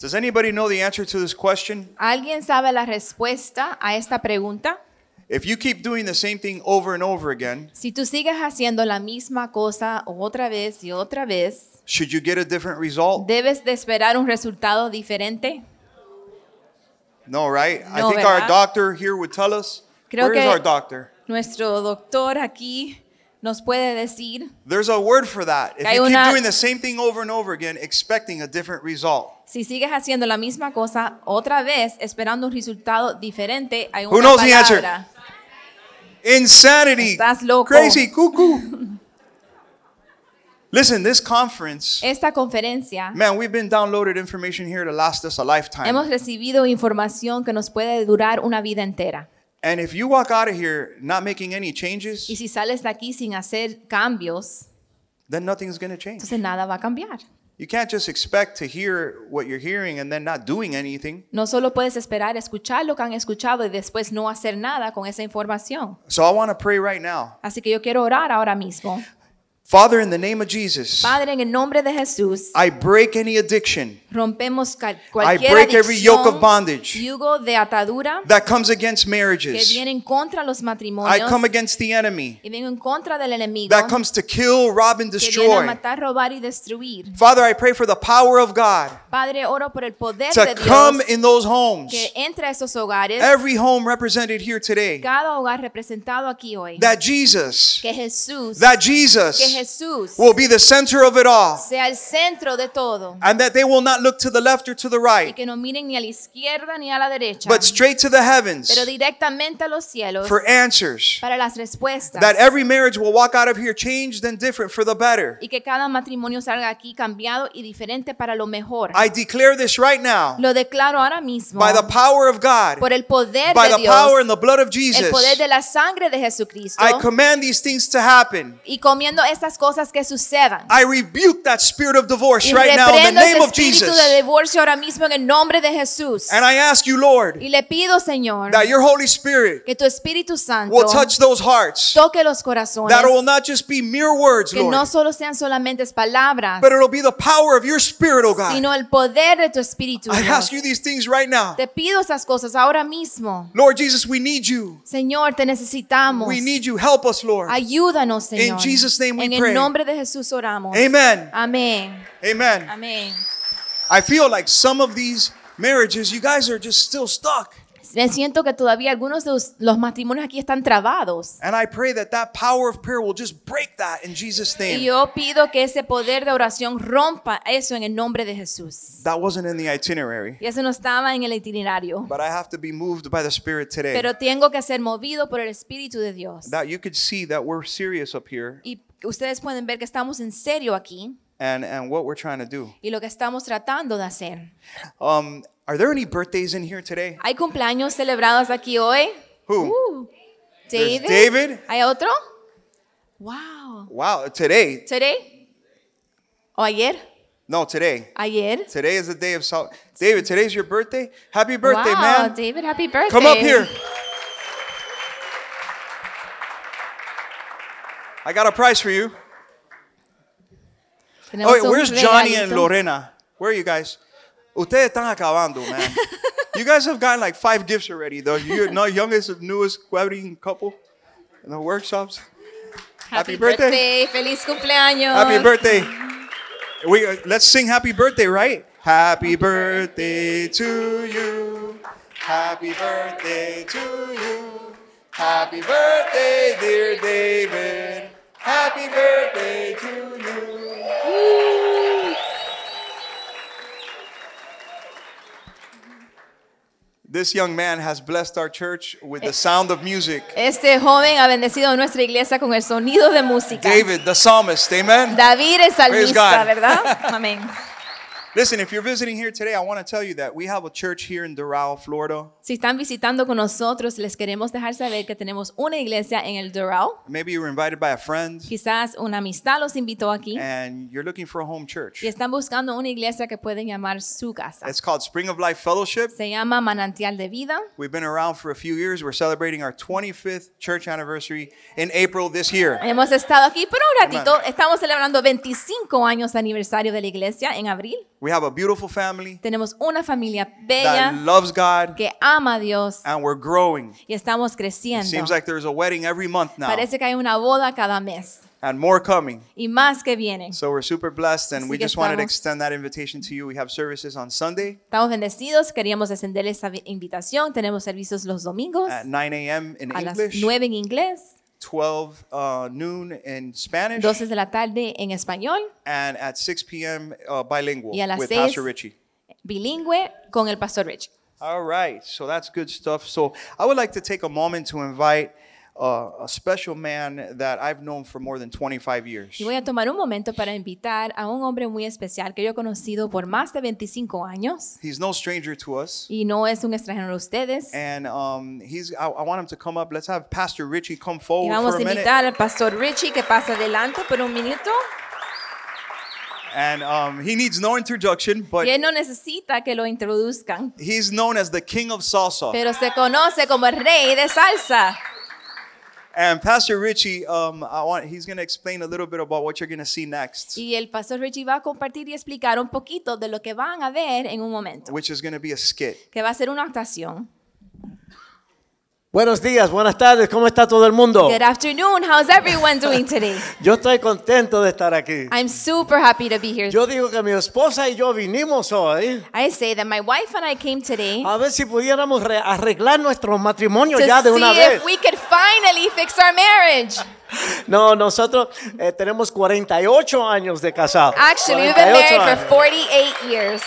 Does anybody know the answer to this question? ¿Alguien sabe la respuesta a esta pregunta? If you keep doing the same thing over and over again, Si tú sigues haciendo la misma cosa otra vez y otra vez, should you get a different result? ¿debes de esperar un resultado diferente? No, right? I No, think our ¿verdad? doctor here would tell us. Creo Where is que- our doctor? Nuestro doctor aquí nos puede decir, There's a word for that. If you keep una- doing the same thing over and over again, expecting a different result. si sigues haciendo la misma cosa otra vez, esperando un resultado diferente, hay Who una knows the answer? palabra. Insanity. Estás loco. Crazy, cuckoo. Listen, this conference, Esta conferencia man, we've been downloaded information here to last us a lifetime. hemos recibido información que nos puede durar una vida entera. And if you walk out of here not making any changes, Y si sales de aquí sin hacer cambios, then nothing's going to change. entonces nada va a cambiar. You can't just expect to hear what you're hearing and then not doing anything. No solo puedes esperar escuchar lo que han escuchado y después no hacer nada con esa información. So I want to pray right now. Así que yo quiero orar ahora mismo. Father, in the name of Jesus, Padre, en el nombre de Jesús, I break any addiction rompemos ca- cualquier break every yoke of bondage. yugo de atadura that comes against que marriages. viene en contra de los I matrimonios come against the enemy y viene en contra del enemigo that comes to kill, rob, and que viene a destroy. matar, robar y destruir. Father, I pray for the power of God Padre, oro por el poder to de come Dios in those homes. que entre a esos hogares, Every home represented here today. cada hogar representado aquí hoy. That Jesus, Que Jesús, that Jesus Jesús will be the center of it all. sea el centro de todo. And that they will not look to the left or to the Y right, que no miren ni a la izquierda ni a la derecha, but straight to the heavens pero directamente a los cielos for answers. para las respuestas. That every marriage will walk out of here changed and different for the better. y que cada matrimonio salga aquí cambiado y diferente para lo mejor. I declare this right now Lo declaro ahora mismo by the power of God, por el poder by de the Dios, power and the blood of el Jesus. poder de la sangre de Jesucristo I command these things to happen. y comiendo estas cosas que sucedan. I rebuke that spirit of divorce Y right now in the name of Jesus. de divorcio ahora mismo en el nombre de Jesús. And I ask you, Lord, Y le pido, Señor, that your Holy Spirit que tu Espíritu Santo will touch those hearts. toque los corazones, That it will not just be mere words, que no Lord, solo sean solamente palabras, but it'll be the power of your Spirit, oh God. sino el poder de tu Espíritu. I Dios. ask you these things right now. Te pido esas cosas ahora mismo. Lord Jesus, we need you. Señor, te necesitamos. We need you. Help us, Lord. Ayúdanos, Señor. Jesus' name we en pray. el nombre de Jesús oramos. Amen. Amén. Amen. Amén. I feel like some of these marriages, you guys are just still stuck. Me siento que todavía algunos de los, los matrimonios aquí están trabados. And I pray that that power of prayer will just break that in Jesus' Y name. yo pido que ese poder de oración rompa eso en el nombre de Jesús. That wasn't in the itinerary, Y eso no estaba en el itinerario. but I have to be moved by the Spirit today. Pero tengo que ser movido por el Espíritu de Dios. That you could see that we're serious up here Y ustedes pueden ver que estamos en serio aquí and, and what we're trying to do. y lo que estamos tratando de hacer. Um, are there any birthdays in here today? ¿Hay cumpleaños celebrados aquí hoy? Who? Uh, There's David. David. ¿Hay otro? Wow. Wow, today. ¿Today? ¿O ayer? No, today. ¿Ayer? Today is the day of salt. David, today's your birthday. Happy birthday, wow, man. David, happy birthday. Come up here. I got a prize for you. Oh, wait, where's Johnny and. Lorena? Where are you guys? Ustedes están acabando, man. you guys have gotten like five gifts already, though. You're not youngest, newest wedding couple in the workshops. Happy, Happy birthday. Feliz cumpleaños. Happy birthday. We, uh, let's sing happy birthday, right? Happy birthday to you. Happy birthday to you. Happy birthday, dear David. Happy birthday to you. This young man has blessed our church with the sound of music. Este joven ha bendecido nuestra iglesia con el sonido de música. David, the psalmist, amen. David es Praise salmista, God. ¿verdad? Amén. Listen, if you're visiting here today, I want to tell you that we have a church here in Doral, Florida. Si están visitando con nosotros, les queremos dejar saber que tenemos una iglesia en el Doral. Maybe you were invited by a friend Quizás una amistad los invitó aquí and you're looking for a home church. y están buscando una iglesia que pueden llamar su casa. It's called Spring of Life Fellowship. Se llama Manantial de Vida. We've been around for a few years. We're celebrating our 25th church anniversary in April this year. Hemos estado aquí por un ratito. Estamos celebrando 25 años de aniversario de la iglesia en abril. We have a beautiful family Tenemos una familia that bella loves God, que ama a Dios and we're growing. y estamos It creciendo. seems like there's a wedding every month now, Parece que hay una boda cada mes and more coming. y más que vienen. So we're super blessed, and Así we que just wanted to estamos- extend that invitation to you. We have services on Sunday Estamos bendecidos, queríamos extenderles esa vi- invitación. Tenemos servicios los domingos at 9 a.m. in a las English, 9 en inglés, 12 uh, noon in Spanish, 12 de la tarde en español, and at 6 p.m. Uh, bilingual Y a las with seis- Pastor Richie. bilingüe con el pastor Rich. All right, so that's good stuff. So I would like to take a moment to invite a special man that I've known for more than 25 years. Y voy a tomar un momento para invitar a un hombre muy especial que yo he conocido por más de 25 años He's no stranger to us. y no es un extranjero a ustedes. And um, he's, I, I want him to come up. Let's have Pastor Richie come Y forward vamos for a a minute. invitar al pastor Richie que pase adelante por un minuto. And um, he needs no introduction, but Y él no necesita que lo introduzcan, he's known as the king of salsa. pero se conoce como el rey de salsa. And Pastor Richie, um, I want, he's going to explain a little bit about what you're going to see next, Y el pastor Richie va a compartir y explicar un poquito de lo que van a ver en un momento, which is going to be a skit. que va a ser una actuación. Buenos días, buenas tardes, ¿cómo está todo el mundo? Good afternoon. How's everyone doing today? Yo estoy contento de estar aquí. I'm super happy to be here. Yo digo que mi esposa y yo vinimos hoy I say that my wife and I came today a ver si pudiéramos re- arreglar nuestro matrimonio to ya de una see vez. if we could finally fix our marriage. No, nosotros eh, tenemos 48 años de casado. Actually, we've been 48 married for años. 48 years.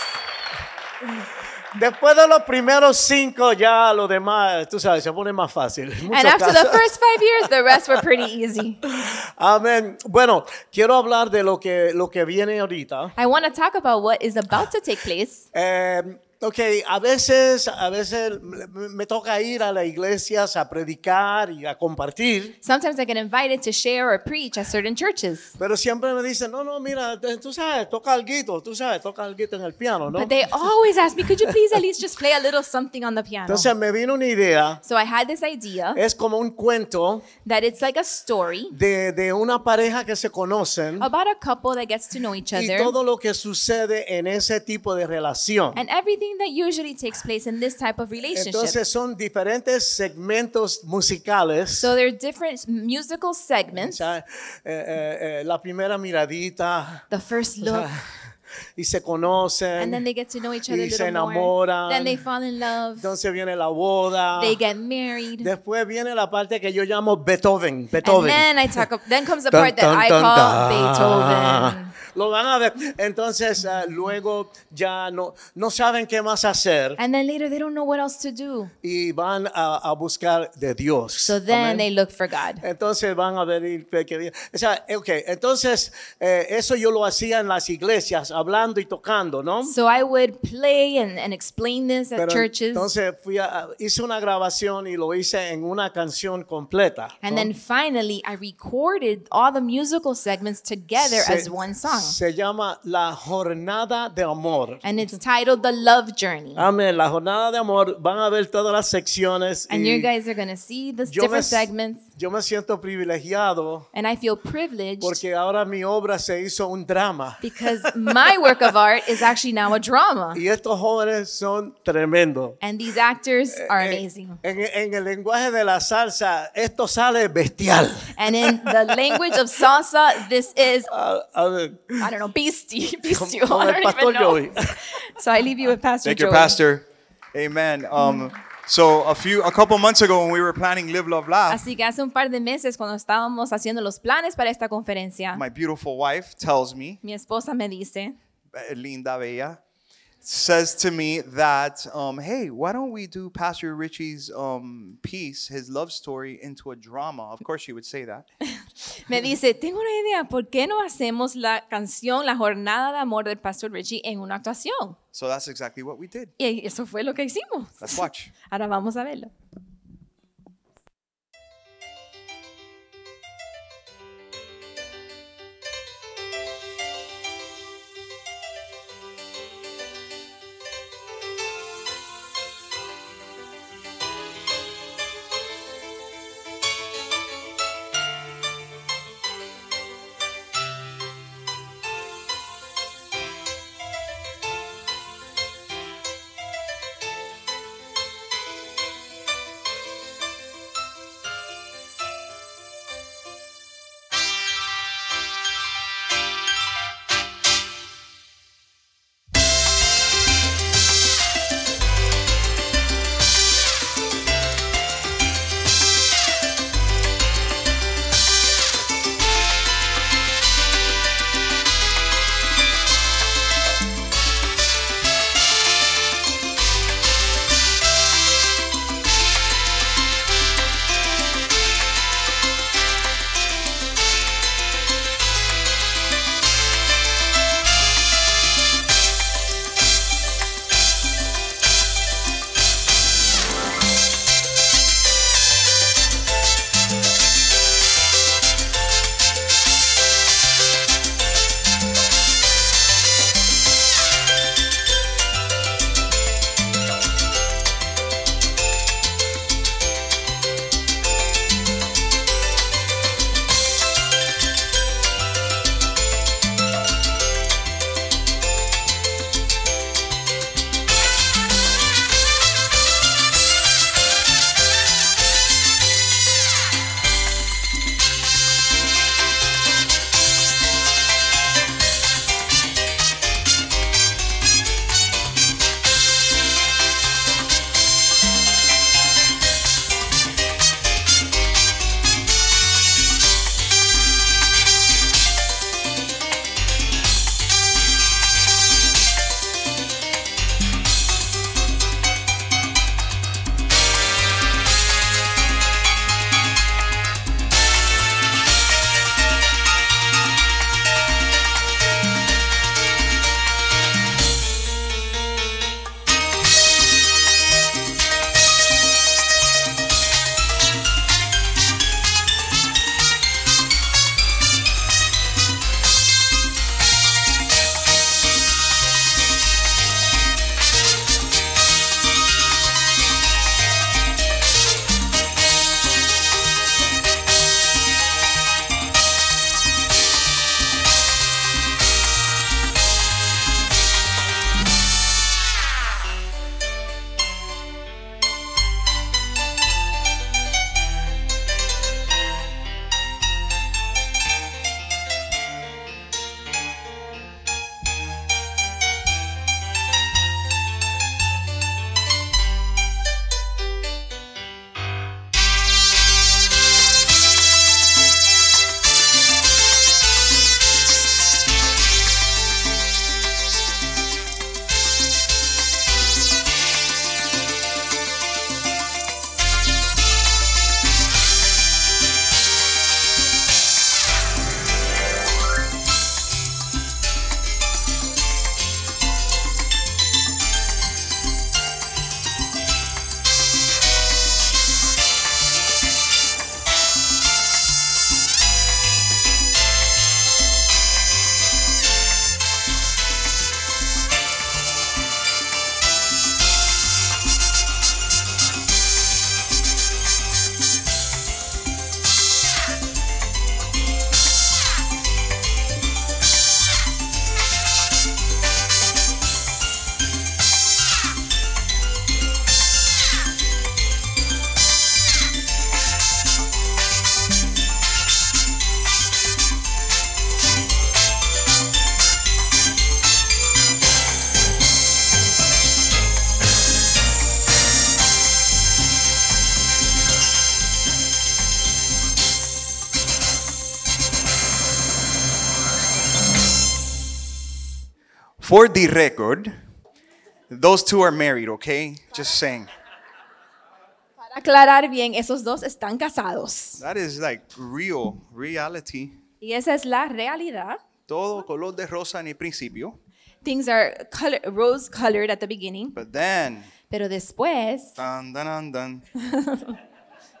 Después de los primeros cinco, ya lo demás, tú sabes, se pone más fácil. And after the casos. first five years, the rest were pretty easy. Amén. Bueno, quiero hablar de lo que, lo que viene ahorita. I want to talk about what is about to take place. Eh, ok, a veces, a veces me toca ir a las iglesias a predicar y a compartir, Sometimes I get invited to share or preach at certain churches. pero siempre me dicen, no, no, mira, tú sabes, toca algo, tú sabes, toca algo en el piano, ¿no? But they always ask me, could you please at least just play a little something on the piano? Entonces me vino una idea, So I had this idea es como un cuento that it's like a story de, de una pareja que se conocen about a couple that gets to know each y other todo lo que sucede en ese tipo de relación. and everything that usually takes place in this type of relationship. Entonces son diferentes segmentos musicales. So there are different musical O segments. sea, eh, eh, eh, la primera miradita, The first o sea, look, y se conocen. and then they get to know each other y se enamoran. Then they fall in love. Entonces viene la boda. They get married. Después viene la parte que yo llamo Beethoven. And Beethoven. then I talk. Then comes the part that I call. Beethoven. Lo van a ver. Entonces ah, luego ya no, no saben qué más hacer And then later they don't know what else to do. y van a, a buscar de Dios. So then Amén. they look for God. Entonces van a venir que o sea, ok, entonces eh, eso yo lo hacía en las iglesias, hablando y tocando, ¿no? So I would play and, and explain this at Pero churches. entonces fui a- hice una grabación y lo hice en una canción completa. And ¿no? then finally, I recorded all the musical segments together se, as one song. se llama La Jornada de Amor. And it's titled The Love Journey. Amén, la jornada de amor, van a ver todas las secciones. And y you guys are going to see the yo, me, different segments. Yo me siento privilegiado And I feel privileged porque ahora mi obra se hizo un drama. because my work of art is actually now a drama. Y estos jóvenes son tremendos. And these actors are En- amazing. En, en el lenguaje de la salsa, esto sale bestial. And in the language of salsa, this is, ver, I don't know, beastie. con, Beastie. con I el don't pastor even know. Joey. So I leave you with Pastor Thank you, Joey. Pastor. Amen. Um, so a few, a couple months ago, when we were planning Live, Love, Laugh, Así que hace un par de meses, cuando estábamos haciendo los planes para esta conferencia, my beautiful wife tells me, mi esposa me dice, eh, Linda Bella, says to me that, um, hey, why don't we do Pastor Richie's um, piece, his love story, into a drama? Of course, she would say that. me dice, tengo una idea, ¿por qué no hacemos la canción La Jornada de Amor del Pastor Richie en una actuación? So that's exactly what we did. Y eso fue lo que hicimos. Let's watch. Ahora vamos a verlo. For the record, those two are married, okay? Just saying. Para aclarar bien, esos dos están casados. That is like real reality. Y esa es la realidad. Todo color de rosa en el principio, Things are color, rose colored at the beginning, but then, pero después dun, dun, dun, dun,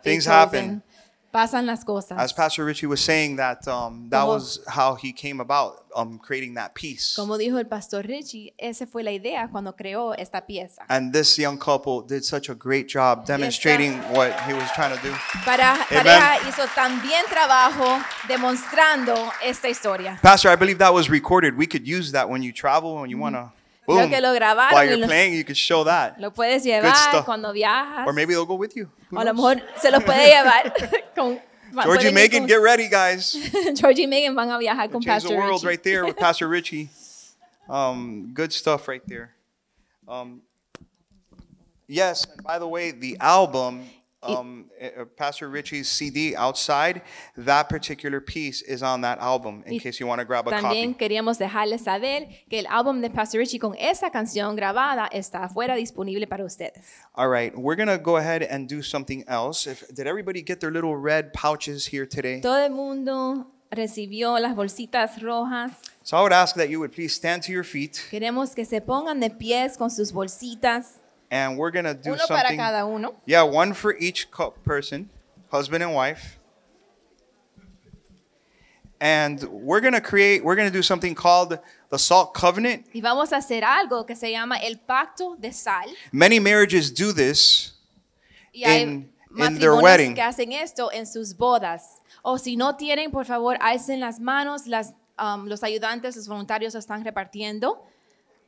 things happen. Pasan las cosas. As Pastor Richie was saying, that um, that Como- was how he came about um, creating that piece. Como dijo el pastor Richie, esa fue la idea cuando creó esta pieza. And this young couple did such a great job demonstrating what he was trying to do. Para, pareja hizo también trabajo demostrando esta historia. Pastor, I believe that was recorded. We could use that when you travel, when you want to, Boom, que lo grabaron while you're lo- playing, you could show that. Lo puedes llevar stuff. cuando viajas. Or maybe they'll go with you. Who o a lo mejor se los puede llevar con Georgie ir Megan, get ready, guys. Georgie y Megan van a viajar con Change the world Richie. right there with Pastor Richie. Um, good stuff right there. Um, yes, and by the way, the album, um, uh, Pastor Richie's CD outside, that particular piece is on that album in case you want to grab a También copy. queríamos dejarles saber que el álbum de Pastor Richie con esa canción grabada está afuera disponible para ustedes. All right, we're going to go ahead and do something else. If, did everybody get their little red pouches here today? Todo el mundo recibió las bolsitas rojas. So I would ask that you would please stand to your feet Queremos que se pongan de pies con sus bolsitas, and we're going to do uno para something. cada uno. Yeah, one for each person, husband and wife. And we're going to create, we're going to do something called the Salt Covenant. Y vamos a hacer algo que se llama el pacto de sal. Many marriages do this. Y In- in their wedding. que hacen esto en sus bodas. O si no tienen, por favor, alcen las manos. Las, um, los ayudantes, los voluntarios están repartiendo.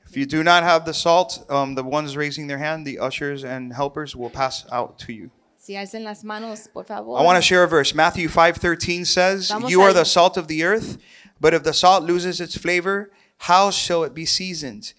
If you do not have the salt, um, the ones raising their hand, the ushers and helpers will pass out to you. Si alcen las manos, por favor. I want to share a verse. Matthew 5:13 says, Vamos "You are the salt of the earth, but if the salt loses its flavor, how shall it be seasoned?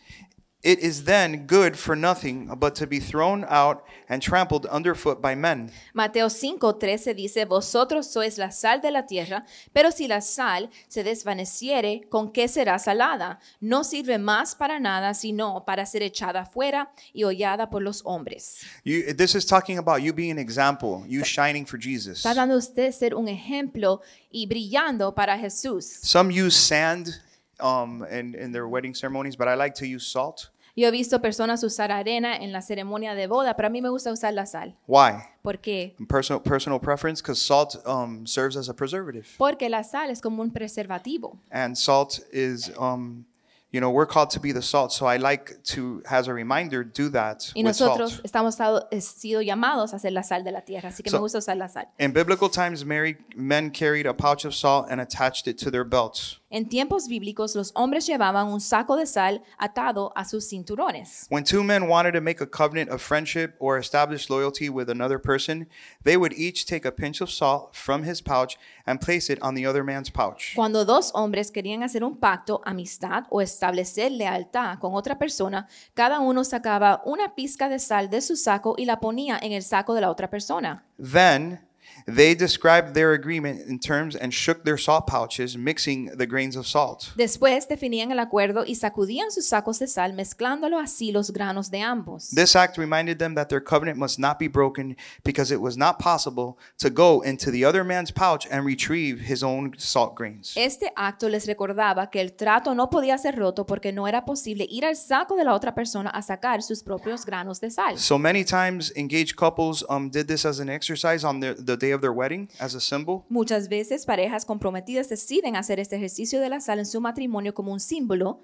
It is then good for nothing but to be thrown out and trampled underfoot by men." Mateo 5:13 dice, vosotros sois la sal de la tierra, pero si la sal se desvaneciere, ¿con qué será salada? No sirve más para nada, sino para ser echada fuera y hollada por los hombres. You, this is talking about you being an example, you shining for Jesus. Está dando usted ser un ejemplo y brillando para Jesús. Some use sand um, in, in their wedding ceremonies, but I like to use salt. Yo he visto personas usar arena en la ceremonia de boda, pero a mí me gusta usar la sal. Why? ¿Por qué? Personal personal preference, because salt um, serves as a preservative. Porque la sal es como un preservativo. and salt is um you know we're called to be the salt so i like to as a reminder do that Y with nosotros salt estamos dado- he sido llamados a ser la sal de la tierra, así que So- me gusta usar la sal. in biblical times married men carried a pouch of salt and attached it to their belts En tiempos bíblicos, los hombres llevaban un saco de sal atado a sus cinturones. when two men wanted to make a covenant of friendship or establish loyalty with another person they would each take a pinch of salt from his pouch and place it on the other man's pouch Cuando dos hombres querían hacer un pacto, amistad o establecer lealtad con otra persona, cada uno sacaba una pizca de sal de su saco y la ponía en el saco de la otra persona. then they described their agreement in terms and shook their salt pouches mixing the grains of salt Después definían el acuerdo y sacudían sus sacos de sal, mezclándolo así los granos de ambos. This act reminded them that their covenant must not be broken because it was not possible to go into the other man's pouch and retrieve his own salt grains. Este acto les recordaba que el trato no podía ser roto porque no era posible ir al saco de la otra persona a sacar sus propios granos de sal. So many times, engaged couples um, did this as an exercise on their, the day of their wedding as a symbol. Muchas veces parejas comprometidas deciden hacer este ejercicio de la sal en su matrimonio como un símbolo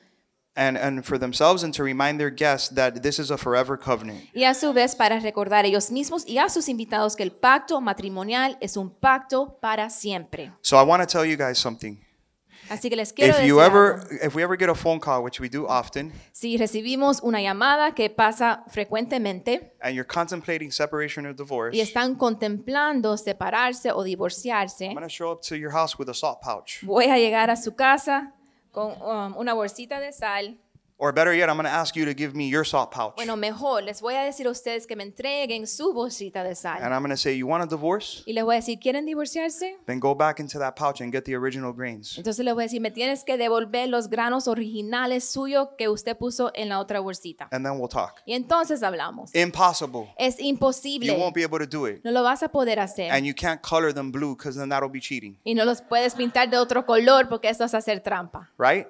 And, and for themselves and to remind their guests that this is a forever covenant. y a su vez para recordar ellos mismos y a sus invitados que el pacto matrimonial es un pacto para siempre. So I want to tell you guys something. Así que les quiero If decir, you ever, algo. if we ever get a phone call, which we do often, si recibimos una llamada que pasa frecuentemente and you're contemplating separation or divorce, y están contemplando separarse o divorciarse, I'm going to show up to your house with a salt pouch. voy a llegar a su casa con um, una bolsita de sal Or better yet, I'm going to ask you to give me your salt pouch. Bueno, mejor, les voy a decir a ustedes que me entreguen su bolsita de sal. And I'm going to say, You want a divorce? Y les voy a decir, ¿quieren divorciarse? Then go back into that pouch and get the original grains. Entonces les voy a decir, me tienes que devolver los granos originales suyos que usted puso en la otra bolsita. And then we'll talk. Y entonces hablamos. Impossible. Es You imposible. won't be able to do it. No lo vas a poder hacer. And you can't color them blue because then that'll be cheating, Y no los puedes pintar de otro color porque eso es hacer trampa. right?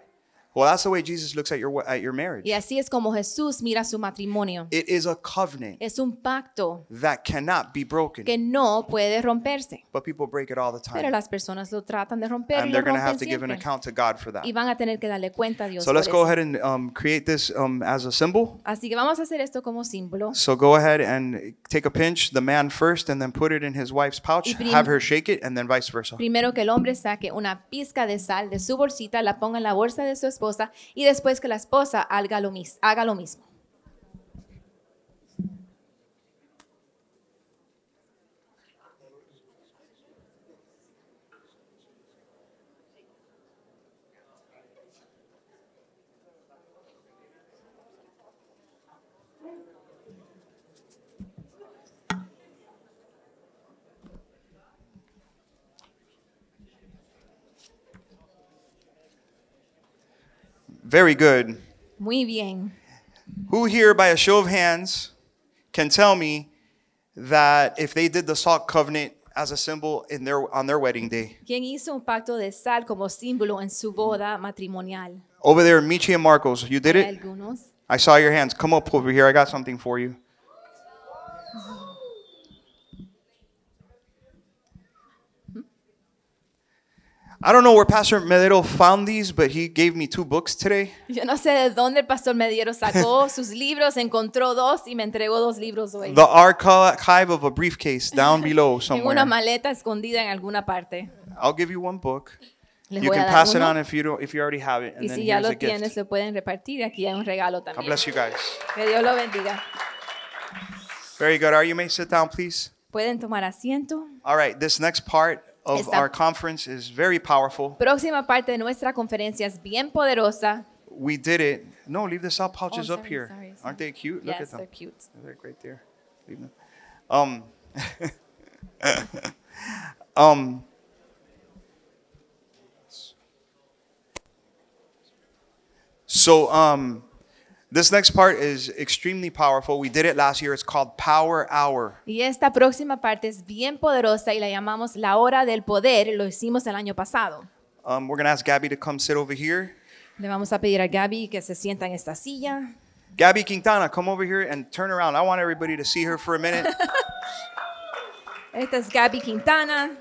Well, that's the way Jesus looks at your at your marriage. Y así es como Jesús mira su matrimonio. It is a covenant Es un pacto that cannot be broken. que no puede romperse. But people break it all the Pero time. las personas lo tratan de romper y And lo they're going to have to give an account to God for that. Y van a tener que darle cuenta a Dios. So let's go ahead and um, create this um, as a symbol. Así que vamos a hacer esto como símbolo. So go ahead and take a pinch, the man first, and then put it in his wife's pouch. Y Have her shake it, and then vice versa. Primero que el hombre saque una pizca de sal de su bolsita, la ponga en la bolsa de su esposa y después que la esposa haga lo, haga lo mismo. Very good. Muy bien. Who here, by a show of hands, can tell me that if they did the salt covenant as a symbol in their on their wedding day? ¿Quién hizo un pacto de sal como símbolo en su boda matrimonial? Over there, Michi and Marcos, you did it. algunos. I saw your hands. Come up over here. I got something for you. I don't know where Pastor Medero found these, but he gave me two books today. Yo no sé de dónde el pastor Mediero sacó sus libros, encontró dos y me entregó dos libros hoy. The archive of a briefcase down below En somewhere. una maleta escondida en alguna parte. I'll give you one book. Les You can pass it on if you don't, if you already have it, and Y then si ya lo tienes, gift. lo pueden repartir. Aquí hay un regalo God bless you guys. Que Dios lo bendiga. Very good. Are you may sit down, please? Pueden tomar asiento. All right. This next part of Esta- our conference is very powerful. Próxima parte de nuestra conferencia es bien poderosa. We did it. No, leave the salt pouches Oh, up sorry, here. sorry, sorry. Aren't they cute? Look yes, at they're cute. They're right there. Leave them. Um. um. So um, this next part is extremely powerful. We did it last year. It's called Power Hour. Y esta próxima parte es bien poderosa y la llamamos la hora del poder. Lo hicimos el año pasado. Um, we're gonna ask Gabby to come sit over here. Le vamos a pedir a Gaby que se sienta en esta silla. Gabby Quintana, come over here and turn around. I want everybody to see her for a minute. Esta es Gaby Quintana.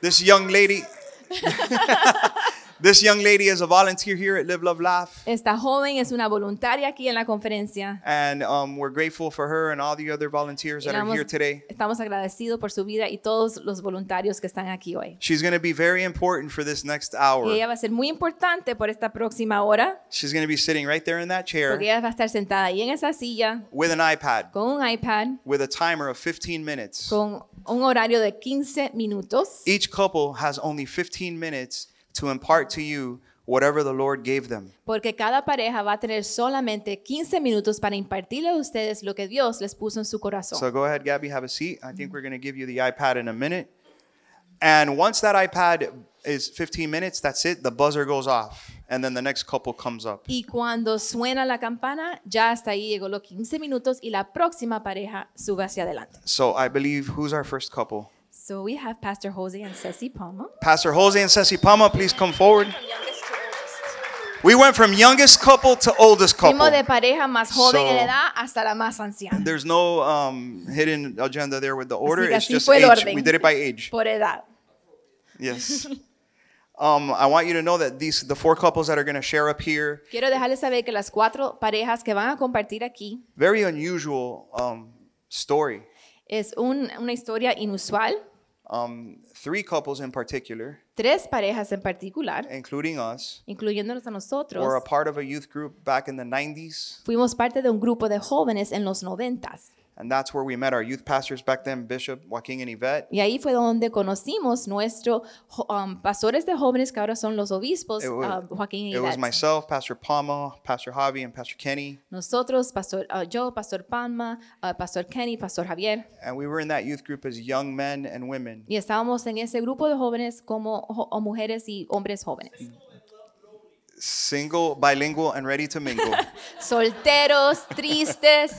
This young lady, this young lady is a volunteer here at Live, Love, Laugh, Esta joven es una voluntaria aquí en la conferencia. and um, we're grateful for her and all the other volunteers Y that are here today. Estamos agradecidos por su vida y todos los voluntarios que están aquí hoy. She's going to be very important for this next Y hour. ella va a ser muy importante por esta próxima hora, She's going to be sitting right there in that chair porque ella va a estar sentada ahí en esa silla with an iPad con un iPad, with a timer of 15 minutes. con un horario de 15 minutos. Each couple has only 15 minutes to impart to you whatever the Lord gave them. Porque cada pareja va a tener solamente 15 minutos para impartirle a ustedes lo que Dios les puso en su corazón. So go ahead, Gabby, have a seat. I think we're going to give you the iPad in a minute. And once that iPad is 15 minutes, that's it. The buzzer goes off. And then the next couple comes up. Y cuando suena la campana, ya hasta ahí llegó los 15 minutos y la próxima pareja sube hacia adelante. So I believe, who's our first couple? So we have Pastor Jose and Ceci Palma. Pastor Jose and Ceci Pama, please come forward. We went from youngest couple to oldest couple. Fuimos de pareja más joven en So- edad hasta la más anciana. There's no um, hidden agenda there with the order. It's just age. We did it by age. Por edad. Yes. um, I want you to know that these the four couples that are going to share up here, Quiero dejarles saber que las cuatro parejas que van a compartir aquí very unusual um, story. es un- una historia inusual. Um, three couples in particular, Tres parejas en particular, including us, incluyéndonos a nosotros, were a part of a youth group back in the 90s. fuimos parte de un grupo de jóvenes en los noventas. And that's where we met our youth pastors back then, Bishop Joaquin and Yvette. Y ahí fue donde conocimos nuestros um, pastores de jóvenes que ahora son los obispos, It was, um, Joaquín y it was myself, Pastor Palma, Pastor Javi, and Pastor Kenny. Nosotros, pastor, uh, yo, Pastor Palma, uh, Pastor Kenny, Pastor Javier. And we were in that youth group as young men and women. Y estábamos en ese grupo de jóvenes como jo- mujeres y hombres jóvenes. Single, bilingual, and ready to mingle. Solteros, tristes,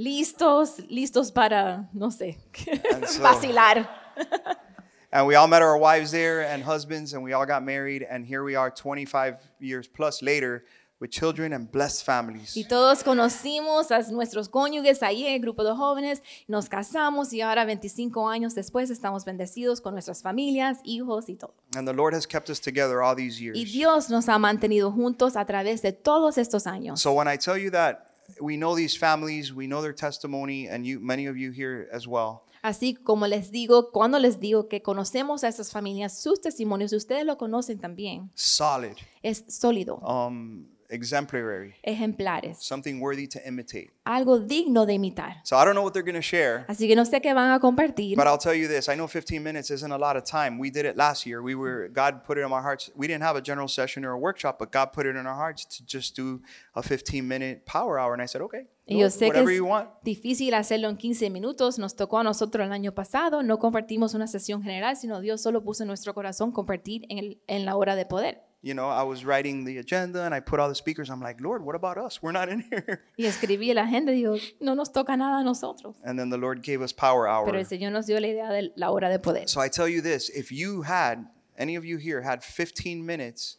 listos, listos para, no sé, so- vacilar. and we all met our wives there and husbands, and we all got married. And here we are 25 years plus later with children and blessed families. Y todos conocimos a nuestros cónyuges en el grupo de jóvenes, nos casamos y ahora 25 años después estamos bendecidos con nuestras familias, hijos y todo. And the Lord has kept us together all these years. Y Dios nos ha mantenido juntos a través de todos estos años. So when I tell you that we know these families, we know their testimony, and you, many of you here as well. Así como les digo, cuando les digo que conocemos a estas familias, sus testimonios, ustedes lo conocen también, Solid, es sólido, um, exemplary, ejemplares, something worthy to imitate. algo digno de imitar. So I don't know what they're going to share, Así que no sé qué van a compartir, but I'll tell you this. I know 15 minutes isn't a lot of time. We did it last year. We were God put it in our hearts. We didn't have a general session or a workshop, but God put it in our hearts to just do a 15 minute power hour. And I said, okay, Y yo sé que whatever es you want. difícil hacerlo en 15 minutos. Nos tocó a nosotros el año pasado. No compartimos una sesión general, sino Dios solo puso en nuestro corazón compartir en, el- en la hora de poder. You know, I was writing the agenda and I put all the speakers. I'm like, Lord, what about us? We're not in here. Y escribí la agenda y digo, no nos toca nada a nosotros. And then the Lord gave us power hour. Pero el Señor nos dio la idea de la hora de poder. So I tell you this if you had, any of you here had 15 minutes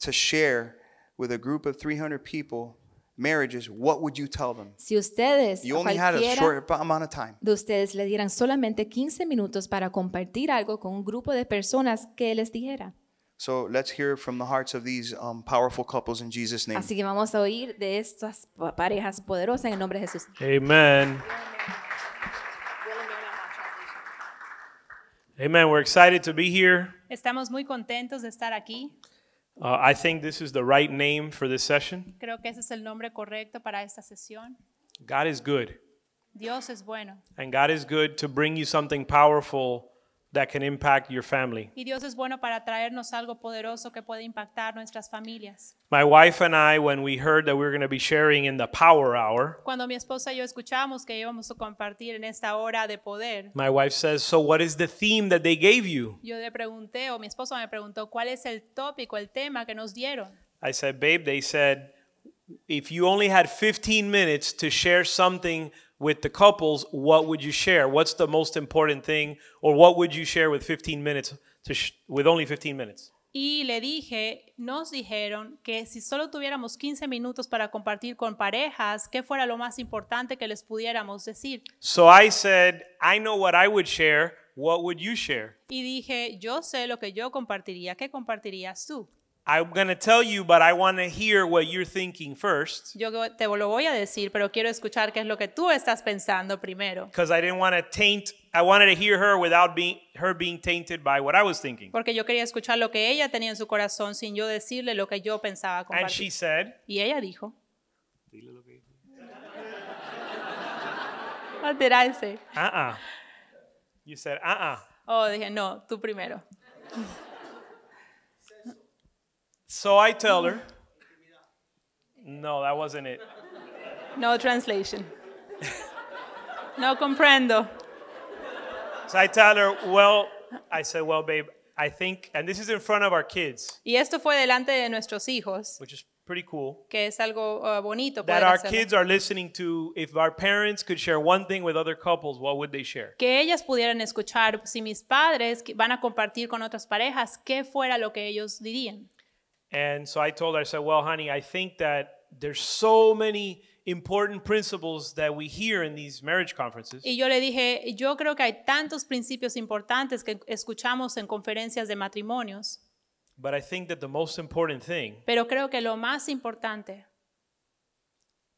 to share with a group of 300 people marriages, what would you tell them? Si ustedes, You only had a short amount of time. de ustedes le dieran solamente 15 minutos para compartir algo con un grupo de personas que les dijera. So let's hear from the hearts of these um, powerful couples in Jesus' name. Así que vamos a oír de estas parejas poderosas en el nombre de Jesús. Amen. Amen. We're excited to be here. Estamos muy contentos de estar aquí. Uh, I think this is the right name for this session. Creo que ese es el nombre correcto para esta sesión. God is good, Dios es bueno. and God is good to bring you something powerful that can impact your family. Y Dios es bueno para traernos algo poderoso que puede impactar nuestras familias. My wife and I, when we heard that we were going to be sharing in the power hour, Cuando mi esposa y yo escuchamos que íbamos a compartir en esta hora de poder, my wife says, So, what is the theme that they gave you? yo le pregunté, o mi esposa me preguntó, ¿cuál es el tópico, el tema que nos dieron? I said, Babe, they said, if you only had 15 minutes to share something with the couples, what would you share? What's the most important thing? Or what would you share with 15 minutes, to sh- with only 15 minutes? Y le dije, nos dijeron que si solo tuviéramos 15 minutos para compartir con parejas, ¿qué fuera lo más importante que les pudiéramos decir? So I said, I know what I would share. What would you share? Y dije, yo sé lo que yo compartiría, ¿qué compartirías tú? I'm going to tell you, but I want to hear what you're thinking first Yo te lo voy a decir, pero quiero escuchar qué es lo que tú estás pensando primero. because I didn't want to taint, I wanted to hear her without being, her being tainted by what I was thinking. Porque yo quería escuchar lo que ella tenía en su corazón sin yo decirle lo que yo pensaba And she compartir. said, Y ella dijo, What did I say? uh uh You said, uh uh Oh, dije, no, tú primero. So I tell her, no, that wasn't it. No translation. No comprendo. So I tell her, well, I said, well, babe, I think, and this is in front of our kids, Y esto fue delante de nuestros hijos, which is pretty cool, que es algo uh, bonito. that poder our hacerlo. kids are listening to if our parents could share one thing with other couples, what would they share? que ellas pudieran escuchar si mis padres que van a compartir con otras parejas, qué fuera lo que ellos dirían. And so I told her, I said, well, honey, I think that there's so many important principles that we hear in these marriage conferences. Y yo le dije, yo creo que hay tantos principios importantes que escuchamos en conferencias de matrimonios, But I think that the most important thing pero creo que lo más importante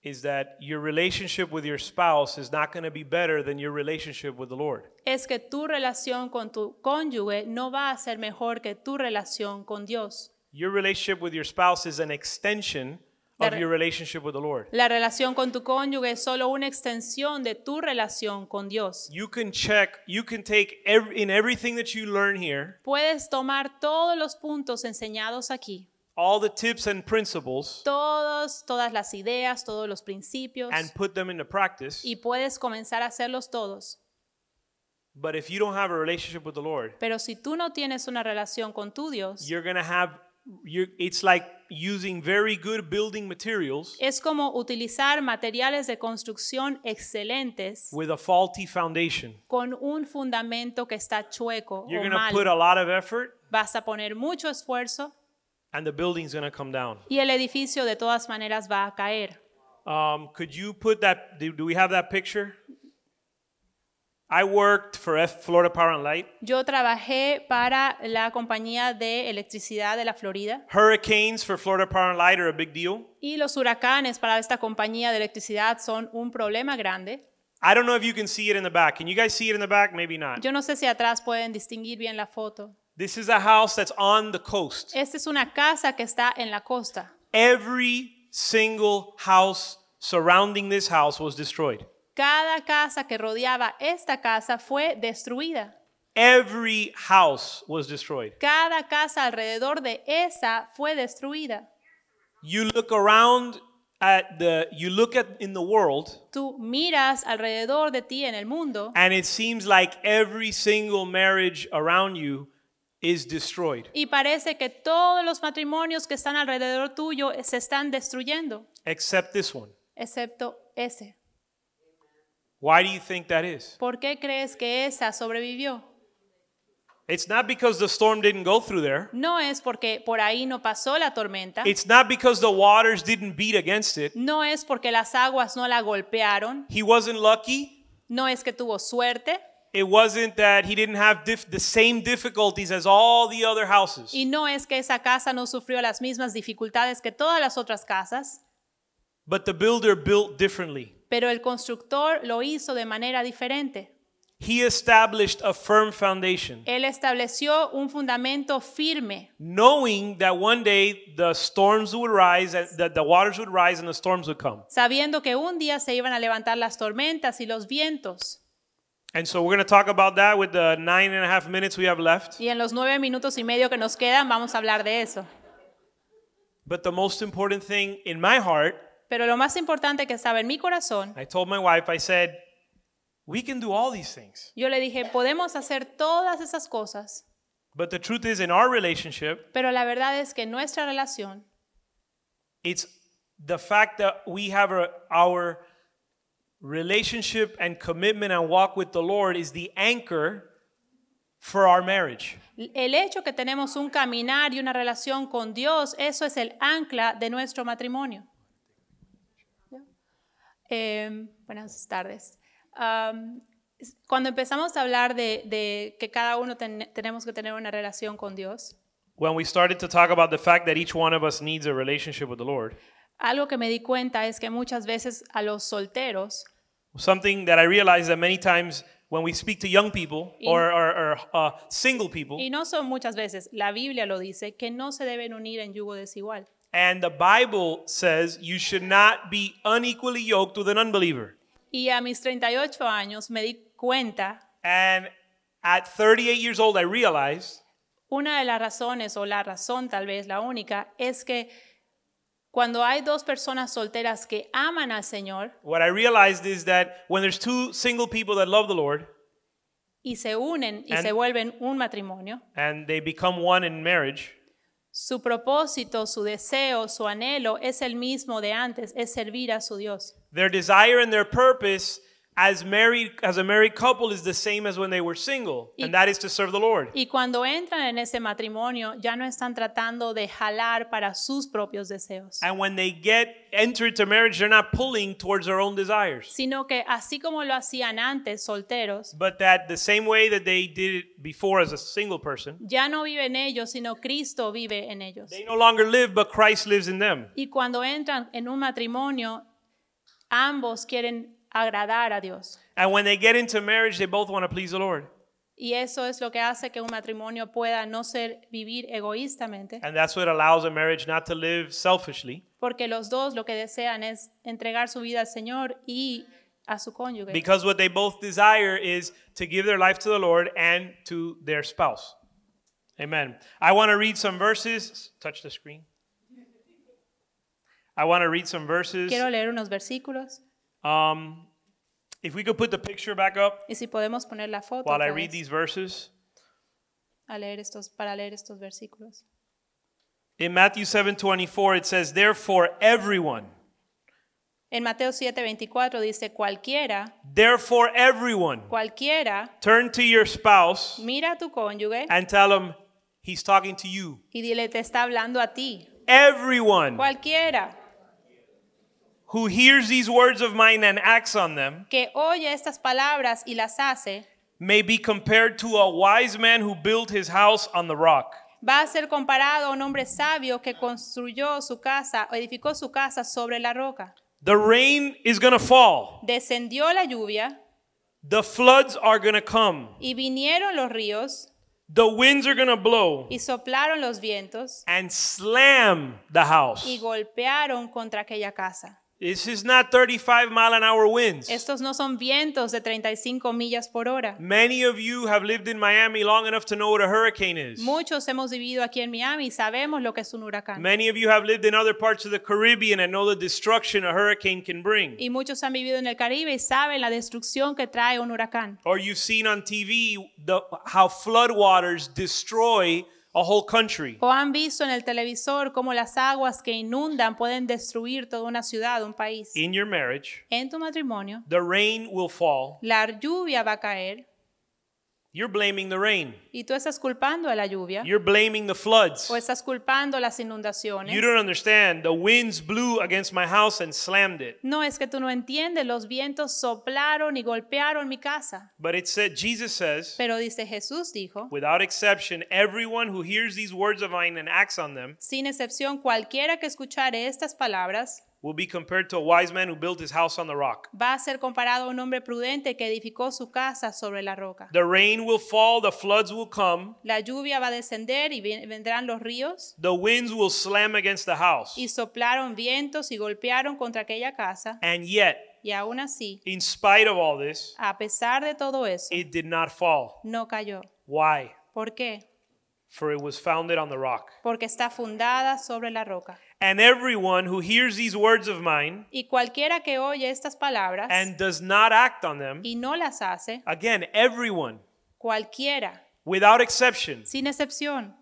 is that your relationship with your spouse is not going to be better than your relationship with the Lord. es que tu relación con tu cónyuge no va a ser mejor que tu relación con Dios. Your relationship with your spouse is an extension of your relationship with the Lord. La relación con tu cónyuge es solo una extensión de tu relación con Dios. You can check, you can take every, in everything that you learn here, Puedes tomar todos los puntos enseñados aquí, all the tips and principles, todos, todas las ideas, todos los principios, and put them into practice. y puedes comenzar a hacerlos todos. But if you don't have a relationship with the Lord, Pero si tú no tienes una relación con tu Dios, you're going to have you're, it's like using very good building materials es como utilizar materiales de construcción excelentes with a faulty foundation. con un fundamento que está chueco You're o going to put malo. a lot of effort Vas a poner mucho esfuerzo and the building's going to come down. y el edificio de todas maneras va a caer. Um, could you put that do, do we have that picture? I worked for F Florida Power and Light. Yo trabajé para la compañía de electricidad de la Florida Hurricanes for Florida Power and Light are a big deal. y los huracanes para esta compañía de electricidad son un problema grande. I don't know if you can see it in the back. Can you guys see it in the back? Maybe not. Yo no sé si atrás pueden distinguir bien la foto. This is a house that's on the coast. Esta es una casa que está en la costa. Every single house surrounding this house was destroyed. Cada casa que rodeaba esta casa fue destruida. Every house was destroyed. Cada casa alrededor de esa fue destruida. You look around at the you look at in the world Tú miras alrededor de ti en el mundo and it seems like every single marriage around you is destroyed y parece que todos los matrimonios que están alrededor tuyo se están destruyendo, except this one. excepto ese. Why do you think that is? ¿Por qué crees que esa sobrevivió? It's not because the storm didn't go through there. No es porque por ahí no pasó la tormenta, It's not because the waters didn't beat against it. no es porque las aguas no la golpearon, He wasn't lucky. no es que tuvo suerte It wasn't that he didn't have the same difficulties as all the other houses. y no es que esa casa no sufrió las mismas dificultades que todas las otras casas, But the builder built differently. Pero el constructor lo hizo de manera diferente. He established a firm foundation, Él estableció un fundamento firme, knowing that one day the storms would rise, and that the waters would rise and the storms would come. sabiendo que un día se iban a levantar las tormentas y los vientos. And so we're going to talk about that with the nine and a half minutes we have left. Y en los nueve minutos y medio que nos quedan vamos a hablar de eso. But the most important thing in my heart, Pero lo más importante que estaba en mi corazón, I told my wife, I said, we can do all these things. yo le dije, podemos hacer todas esas cosas, But the truth is, in our relationship, pero la verdad es que nuestra relación it's the fact that we have a, our relationship and commitment and walk with the Lord is the anchor for our marriage. El hecho que tenemos un caminar y una relación con Dios, eso es el ancla de nuestro matrimonio. Eh, buenas tardes. Cuando empezamos a hablar de, de que cada uno ten- tenemos que tener una relación con Dios, When we started to talk about the fact that each one of us needs a relationship with the Lord, algo que me di cuenta es que muchas veces a los solteros something that I realized that many times when we speak to young people or, or, or uh, single people, Y no son muchas veces, la Biblia lo dice, que no se deben unir en yugo desigual. And the Bible says you should not be unequally yoked with an unbeliever. Y a mis 38 años me di cuenta, And at 38 years old, I realized una de las razones, o la razón tal vez la única, es que cuando hay dos personas solteras que aman al Señor what I realized is that when there's two single people that love the Lord y se unen y And- se vuelven un matrimonio, and they become one in marriage, su propósito, su deseo, su anhelo es el mismo de antes, es servir a su Dios. their desire and their purpose as married as a married couple is the same as when they were single, Y- and that is to serve the Lord. Y cuando entran en ese matrimonio, ya no están tratando de jalar para sus propios deseos, And when they get enter into marriage, they're not pulling towards their own desires. sino que así como lo hacían antes solteros, But that the same way that they did it before as a single person, ya no viven ellos, sino Cristo vive en ellos. they no longer live, but Christ lives in them. Y cuando entran en un matrimonio, ambos quieren agradar a Dios. And when they get into marriage, they both want to please the Lord. Y eso es lo que hace que un matrimonio pueda no ser vivir egoístamente, And that's what allows a marriage not to live selfishly porque los dos lo que desean es entregar su vida al Señor y a su cónyuge. because what they both desire is to give their life to the Lord and to their spouse. Amen. I want to read some verses. Touch the screen. I want to read some verses. Quiero leer unos versículos Um, if we could put the picture back up y si podemos poner la foto while I otra read vez these verses. a leer estos, para leer estos versículos. In Matthew 7:24 it says, "Therefore everyone, En Mateo 7:24 dice, cualquiera, therefore everyone, cualquiera, turn to your spouse mira a tu cónyuge and tell him he's talking to you. y dile, te está hablando a ti. Everyone Cualquiera who hears these words of mine and acts on them que oye estas palabras y las hace, may be compared to a wise man who built his house on the rock." va a ser comparado a un hombre sabio que construyó su casa, edificó su casa sobre la roca. The rain is going to fall. Descendió la lluvia The floods are going to come. y vinieron los ríos The winds are going to blow y soplaron los vientos and slam the house. y golpearon contra aquella casa. This is not 35 mile an hour winds. Estos no son vientos de 35 millas por hora. Many of you have lived in Miami long enough to know what a hurricane is. Muchos hemos vivido aquí en Miami y sabemos lo que es un huracán. Many of you have lived in other parts of the Caribbean and know the destruction a hurricane can bring. Y muchos han vivido en el Caribe y saben la destrucción que trae un huracán. Or you've seen on TV the, how floodwaters destroy a whole country. O han visto en el televisor cómo las aguas que inundan pueden destruir toda una ciudad, un país. In your marriage, En tu matrimonio, the rain will fall. la lluvia va a caer You're blaming the rain. y tú estás culpando a la lluvia You're blaming the floods. o estás culpando las inundaciones. You don't understand. The winds blew against my house and slammed it. No es que tú no entiendes, los vientos soplaron y golpearon mi casa. But it said, Jesus says, Pero dice Jesús dijo, without exception, everyone who hears these words of mine and acts on them sin excepción cualquiera que escuchare estas palabras will be compared to a wise man who built his house on the rock. va a ser comparado a un hombre prudente que edificó su casa sobre la roca. The rain will fall, the floods will come, La lluvia va a descender y ven- vendrán los ríos the winds will slam against the house. y soplaron vientos y golpearon contra aquella casa And yet, y aún así, in spite of all this, a pesar de todo eso, it did not fall. no cayó. Why? ¿Por qué? For it was founded on the rock. Porque está fundada sobre la roca. And everyone who hears these words of mine Y cualquiera que oye estas palabras and does not act on them, y no las hace, again, everyone, cualquiera, without exception, sin excepción,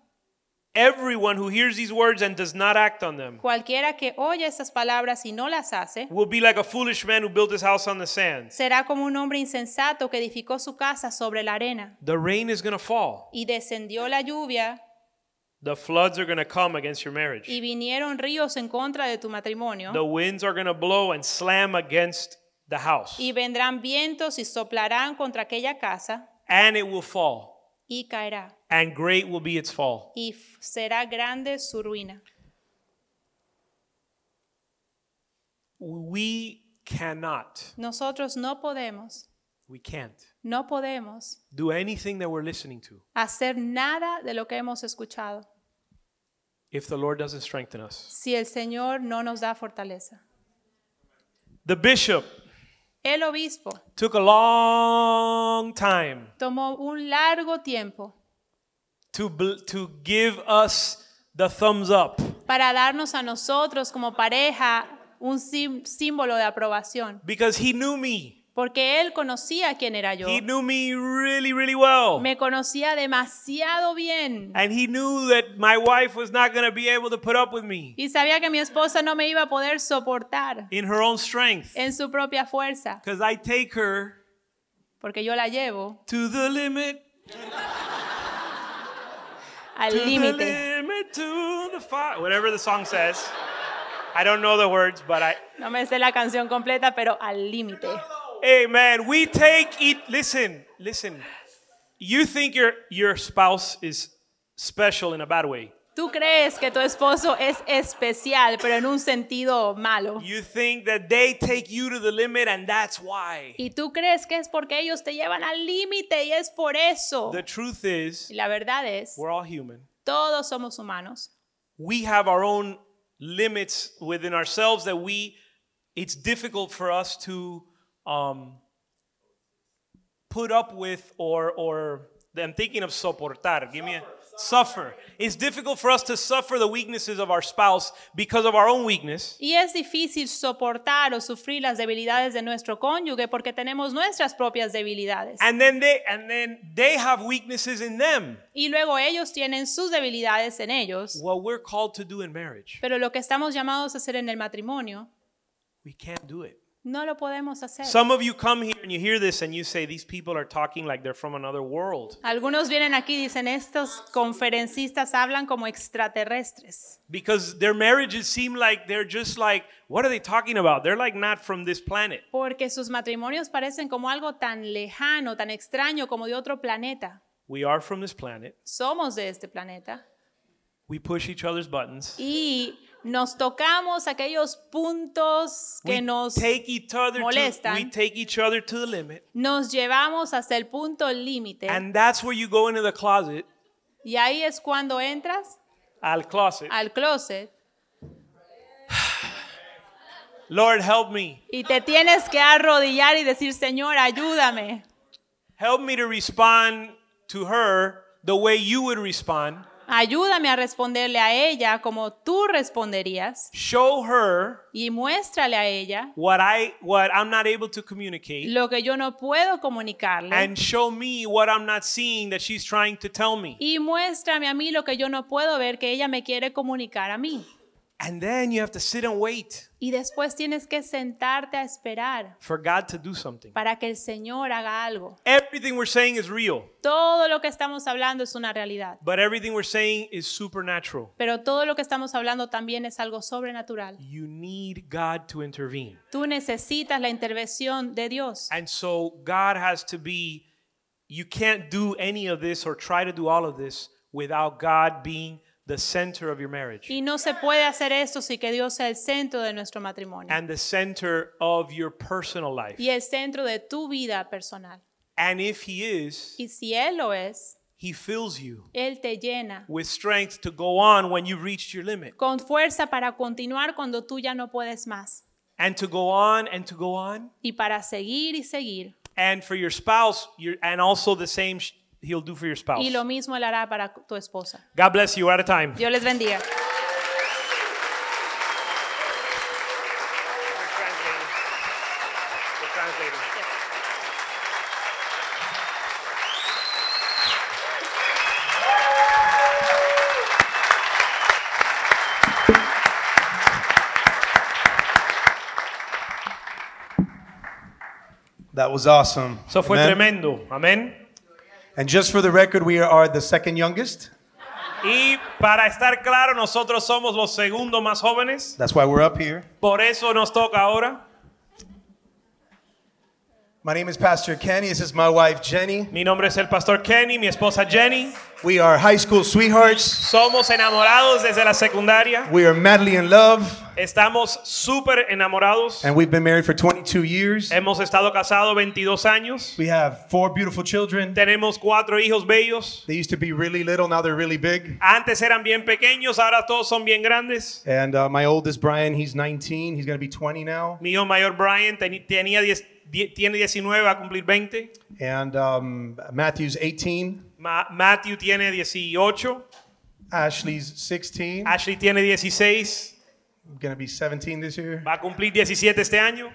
everyone who hears these words and does not act on them cualquiera que oye estas palabras y no las hace, will be like a foolish man who built his house on the sand. será como un hombre insensato que edificó su casa sobre la arena. The rain is going to fall. Y descendió la lluvia The floods are going to come against your marriage. y vinieron ríos en contra de tu matrimonio. The winds are going to blow and slam against the house. Y vendrán vientos y soplarán contra aquella casa And it will fall. y caerá. And great will be its fall. Y será grande su ruina. We cannot, Nosotros no podemos, we can't no podemos do anything that we're listening to hacer nada de lo que hemos escuchado if the Lord doesn't strengthen us. si el Señor no nos da fortaleza. The bishop El obispo took a long time tomó un largo tiempo to, bl- to give us the thumbs up. para darnos a nosotros como pareja un sim- símbolo de aprobación, because he knew me. Porque él conocía quién era yo. He knew me really, really well. Me conocía demasiado bien And he knew that my wife was not going to be able to put up with me y sabía que mi esposa no me iba a poder soportar in her own strength. en su propia fuerza, Because I take her porque yo la llevo to the limit, al to the límite. limit, to the fire. Whatever the song says. I don't know the words, but I. No me sé la canción completa, pero al límite. Hey, man, we take it. Listen, listen. You think your, your spouse is special in a bad way. Tú crees que tu esposo es especial, pero en un sentido malo. You think that they take you to the limit and that's why. Y tú crees que es porque ellos te llevan al límite y es por eso. The truth is, Y la verdad es, we're all human. todos somos humanos. We have our own limits within ourselves that we, it's difficult for us to um, put up with or, or I'm thinking of soportar. Give me a suffer. It's difficult for us to suffer the weaknesses of our spouse because of our own weakness. Y es difícil soportar o sufrir las debilidades de nuestro cónyuge porque tenemos nuestras propias debilidades. And then they and then they have weaknesses in them. Y luego ellos tienen sus debilidades en ellos. What we're called to do in marriage, Pero lo que estamos llamados a hacer en el matrimonio, we can't do it. No lo podemos hacer. Some of you come here and you hear this and you say these people are talking like they're from another world Algunos vienen aquí y dicen, estos conferencistas hablan como extraterrestres. because their marriages seem like they're just like what are they talking about? They're like not from this planet. Porque sus matrimonios parecen como algo tan lejano, tan extraño como de otro planeta. We are from this planet. Somos de este planeta. We push each other's buttons. Y nos tocamos aquellos puntos que we nos take each other to, molestan. we take each other to the limit. nos llevamos hasta el punto límite. And that's where you go into the closet, Y ahí es cuando entras al closet. al closet Lord, help me. y te tienes que arrodillar y decir, Señor, ayúdame. Help me to respond to her the way you would respond. Ayúdame a responderle a ella como tú responderías Show her y muéstrale a ella what I what I'm not able to communicate lo que yo no puedo comunicarle and show me what I'm not seeing that she's trying to tell me. y muéstrame a mí lo que yo no puedo ver que ella me quiere comunicar a mí. And then you have to sit and wait Y después tienes que sentarte a esperar for God to do something. para que el Señor haga algo. Everything we're saying is real, Todo lo que estamos hablando es una realidad, but everything we're saying is supernatural. pero todo lo que estamos hablando también es algo sobrenatural. You need God to intervene. Tú necesitas la intervención de Dios. And so God has to be, you can't do any of this or try to do all of this without God being the center of your marriage Y no se puede hacer esto si que Dios sea el centro de nuestro matrimonio and the center of your personal life. y el centro de tu vida personal. And if He is, Y si Él lo es, He fills you Él te llena with strength to go on when you reach your limit con fuerza para continuar cuando tú ya no puedes más and to go on and to go on. y para seguir y seguir. And for your spouse, you're, and also the same He'll do for your spouse. Y lo mismo Él hará para tu esposa. God bless you. We're out of time. Dios les bendiga. That was awesome. Eso fue Amen. tremendo. Amén. And just for the record, we are the second youngest. Y para estar claro, nosotros somos los segundos más jóvenes. That's why we're up here. Por eso nos toca ahora. My name is Pastor Kenny. This is my wife, Jenny. Mi nombre es el pastor Kenny, mi esposa Jenny. We are high school sweethearts. Somos enamorados desde la secundaria. We are madly in love. Estamos súper enamorados. And we've been married for 22 years. Hemos estado casados 22 años. We have four beautiful children. Tenemos cuatro hijos bellos. They used to be really little, now they're really big. Antes eran bien pequeños, ahora todos son bien grandes. And uh, my oldest, Brian, he's 19. He's going to be 20 now. Mi hijo mayor Brian tenía 10 die- tiene 19, va a cumplir 20. And um, Matthew's 18. Ma- Matthew tiene 18. Ashley's 16. Ashley tiene 16. Going to be 17 this year. Va a cumplir 17 este año.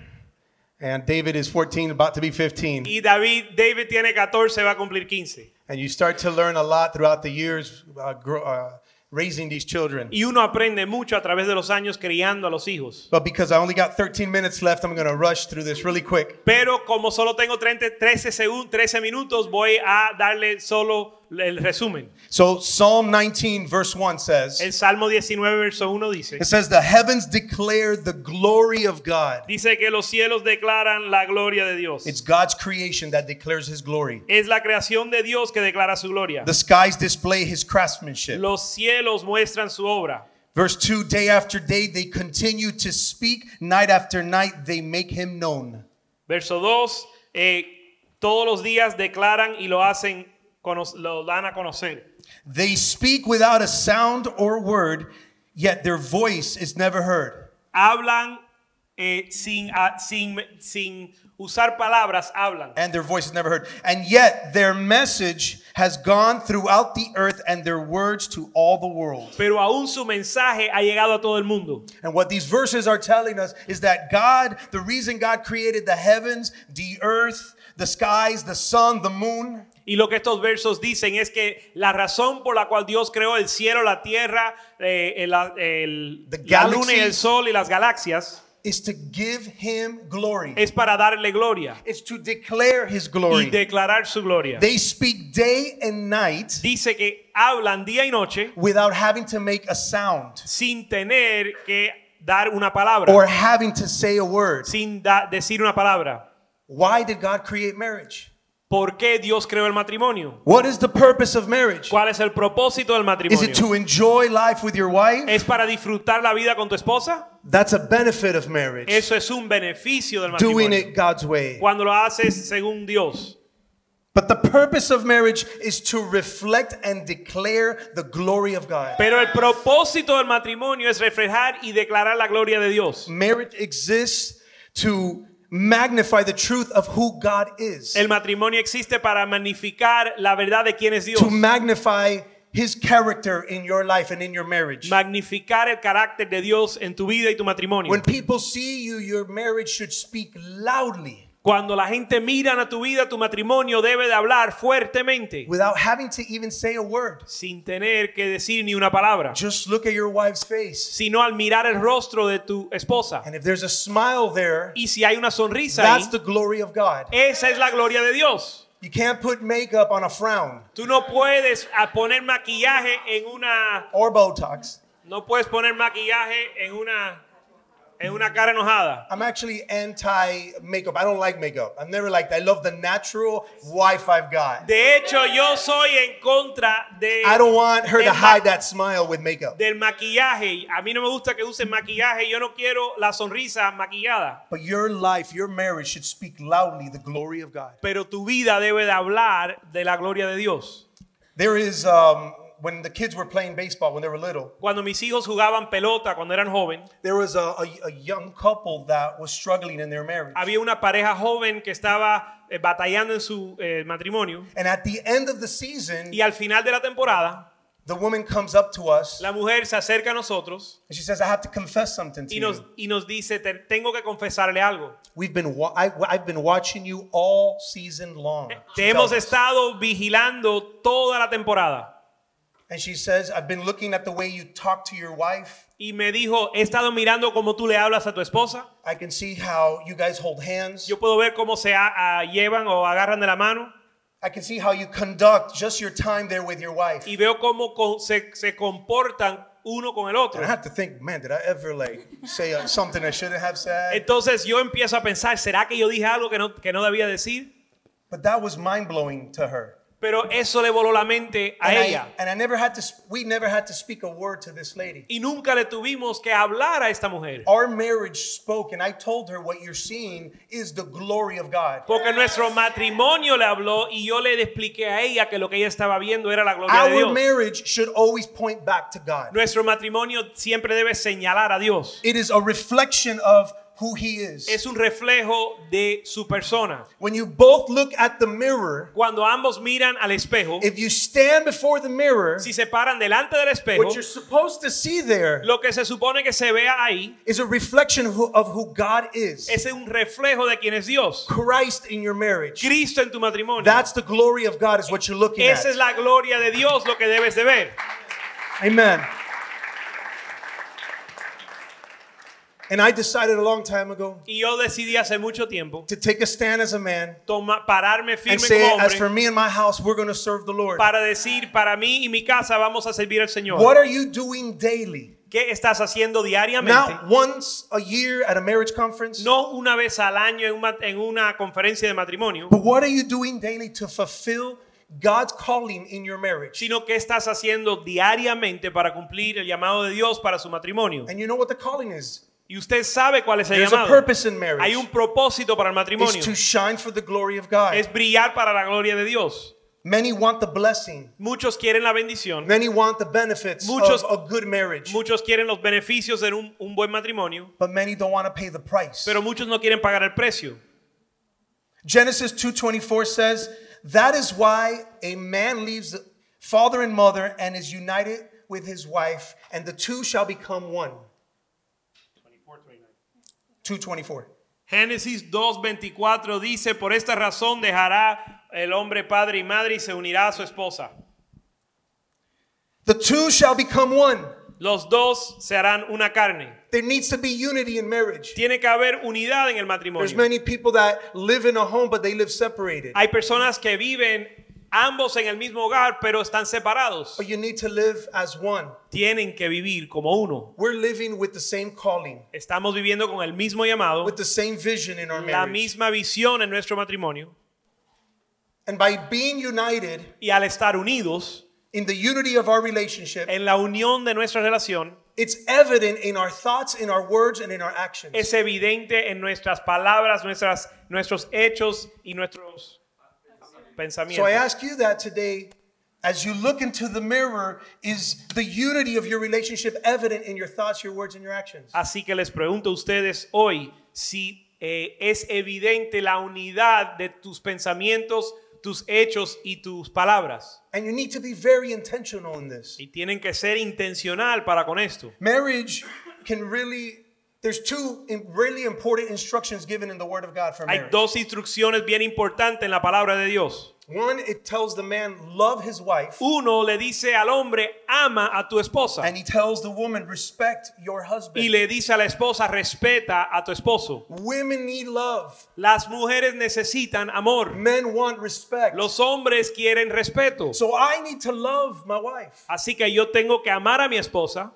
And David is 14, about to be 15. Y David, David tiene 14, va a cumplir 15. And you start to learn a lot throughout the years uh, grow, uh, raising these children. Y uno aprende mucho a través de los años criando a los hijos. But because I only got 13 minutes left, I'm going to rush through this really quick. Pero como solo tengo 30 13, segun- 13 minutos, voy a darle solo el resumen. So Psalm 19 verse 1 says, El Salmo 19, verso 1 dice, it says, the heavens declare the glory of God. dice que los cielos declaran la gloria de Dios. It's God's creation that declares his glory. Es la creación de Dios que declara su gloria. The skies display his craftsmanship. Los cielos muestran su obra. Verse 2 Day after day they continue to speak, night after night they make him known. Verso 2, eh, todos los días declaran y lo hacen, lo dan a conocer. They speak without a sound or word, yet their voice is never heard. Hablan eh, sin, ah, sin, sin usar palabras, hablan. And their voice is never heard. And yet their message has gone throughout the earth and their words to all the world. Pero aún su mensaje ha llegado a todo el mundo. And what these verses are telling us is that God, the reason God created the heavens, the earth, the skies, the sun, the moon, Y lo que estos versos dicen es que la razón por la cual Dios creó el cielo, la tierra, eh, el- el- The la luna y el sol y las galaxias is to give him glory. es para darle gloria It's to declare his y glory. declarar su gloria. They speak day and night Dice que hablan día y noche without having to make a sound sin tener que dar una palabra, or having to say a word. sin decir una palabra. Why did God create marriage? ¿Por qué Dios creó el matrimonio? What is the purpose of marriage? ¿Cuál es el propósito del Is matrimonio? it to enjoy life with your wife? ¿Es para disfrutar la vida con tu esposa? That's a benefit of marriage. Eso es un beneficio del Doing matrimonio. it God's way. Cuando lo haces según Dios. But the purpose of marriage is to reflect and declare the glory of God. Pero el propósito del matrimonio es reflejar y declarar la gloria de Dios. Marriage exists to magnify the truth of who God is, El matrimonio existe para magnificar la verdad de quién es Dios. to magnify his character in your life and in your marriage. Magnificar el carácter de Dios en tu vida y tu matrimonio. When people see you, your marriage should speak loudly Cuando la gente mira a tu vida, tu matrimonio debe de hablar fuertemente, without having to even say a word. sin tener que decir ni una palabra, Just look at your wife's face. sino al mirar el rostro de tu esposa. And if there's a smile there, Y si hay una sonrisa ahí, that's the glory of God. esa es la gloria de Dios. You can't put makeup on a frown Tú no puedes poner maquillaje en una or Botox. no puedes poner maquillaje en una en una cara enojada. I'm actually anti makeup. I don't like makeup. I've never liked it. I love the natural wife I've got. De hecho, yo soy en contra de I don't want her to hide that smile with makeup. del maquillaje. A mí no me gusta que usen maquillaje. Yo no quiero la sonrisa maquillada. But your life, your marriage should speak loudly the glory of God. Pero tu vida debe de hablar de la gloria de Dios. There is, um, when the kids were playing baseball when they were little, Cuando mis hijos jugaban pelota cuando eran joven, there was a, a, a young couple that was struggling in their marriage. había una pareja joven que estaba eh, batallando en su eh, matrimonio. And at the end of the season, Y al final de la temporada, the woman comes up to us la mujer se acerca a nosotros and she says, I have to confess something to y nos, you. y nos dice, "Te- tengo que confesarle algo. We've been, I, I've been watching you all season long. Te hemos us. estado vigilando toda la temporada. And she says, I've been looking at the way you talk to your wife. Y me dijo, he estado mirando cómo tú le hablas a tu esposa. I can see how you guys hold hands. Yo puedo ver cómo se a- a- llevan o agarran de la mano. I can see how you conduct just your time there with your wife. Y veo cómo con- se, se comportan uno con el otro. And I have to think, man, did I ever like say uh, something I shouldn't have said? Entonces yo empiezo a pensar, ¿será que yo dije algo que no, que no debía decir? But that was mind blowing to her. Pero eso le voló la mente a And ella. I, and I never had to, sp- we never had to speak a word to this lady. Y nunca le tuvimos que hablar a esta mujer. Our marriage spoke, and I told her what you're seeing is the glory of God. Porque nuestro matrimonio le habló y yo le expliqué a ella que lo que ella estaba viendo era la gloria de Our Dios. marriage should always point back to God. Nuestro matrimonio siempre debe señalar a Dios. It is a reflection of who He is. Es un reflejo de su persona. When you both look at the mirror, Cuando ambos miran al espejo, if you stand before the mirror, si se paran delante del espejo, what you're supposed to see there lo que se supone que se vea ahí is a reflection of who, of who God is. es un reflejo de quién es Dios. Christ in your marriage. Cristo en tu matrimonio. That's the glory of God, is what you're looking at. Esa es la gloria de Dios lo que debes de ver. Amen. And I decided a long time ago Y yo decidí hace mucho tiempo to take a stand as a man toma- pararme and firme say, como as for hombre me and my house, we're going to serve the Lord. para decir, para mí y mi casa vamos a servir al Señor. What are you doing daily? ¿Qué estás haciendo diariamente? Not once a year at a marriage conference, No una vez al año en una, en una conferencia de matrimonio, but what are you doing daily to fulfill God's calling in your marriage? sino que estás haciendo diariamente para cumplir el llamado de Dios para su matrimonio. And you know what the calling is? Y usted sabe cuál es el There's a llamado. purpose in marriage. Hay un propósito para el It's matrimonio. to shine for the glory of God. Es brillar para la gloria de Dios. Many want the blessing. Muchos quieren la bendición. Many want the benefits Muchos- of a good marriage. Muchos quieren los beneficios de un, un buen matrimonio. But many don't want to pay the price. Pero muchos no quieren pagar el precio. Genesis 2:24 says, "That is why a man leaves father and mother and is united with his wife, and the two shall become one." 2:24. Génesis 2.24 dice, por esta razón dejará el hombre padre y madre y se unirá a su esposa. The two shall become one. Los dos se harán una carne. There needs to be unity in marriage. Tiene que haber unidad en el There's matrimonio. many people that live in a home but they live separated. Hay personas que viven ambos en el mismo hogar, pero están separados. But you need to live as one. Tienen que vivir como uno. We're living with the same calling, Estamos viviendo con el mismo llamado, with the same vision in our la marriage. misma visión en nuestro matrimonio. And by being united Y al estar unidos in the unity of our relationship, en la unión de nuestra relación, it's evident in our thoughts, in our words, and in our actions. es evidente en nuestras palabras, nuestras, nuestros hechos y nuestros So pensamientos. I ask you that today, as you look into the mirror, is the unity of your relationship evident in your thoughts, your words, and your actions? Así que les pregunto a ustedes hoy si eh, es evidente la unidad de tus pensamientos, tus hechos y tus palabras. And you need to be very intentional in this. Y tienen que ser intencional para con esto. Marriage can really, there's two really important instructions given in the Word of God for Hay marriage. dos instrucciones bien importantes en la palabra de Dios. One, it tells the man, love his wife. Uno le dice al hombre, ama a tu esposa. And he tells the woman, respect your husband. Y le dice a la esposa, respeta a tu esposo. Women need love. Las mujeres necesitan amor. Men want respect. Los hombres quieren respeto. So I need to love my wife. Así que yo tengo que amar a mi esposa.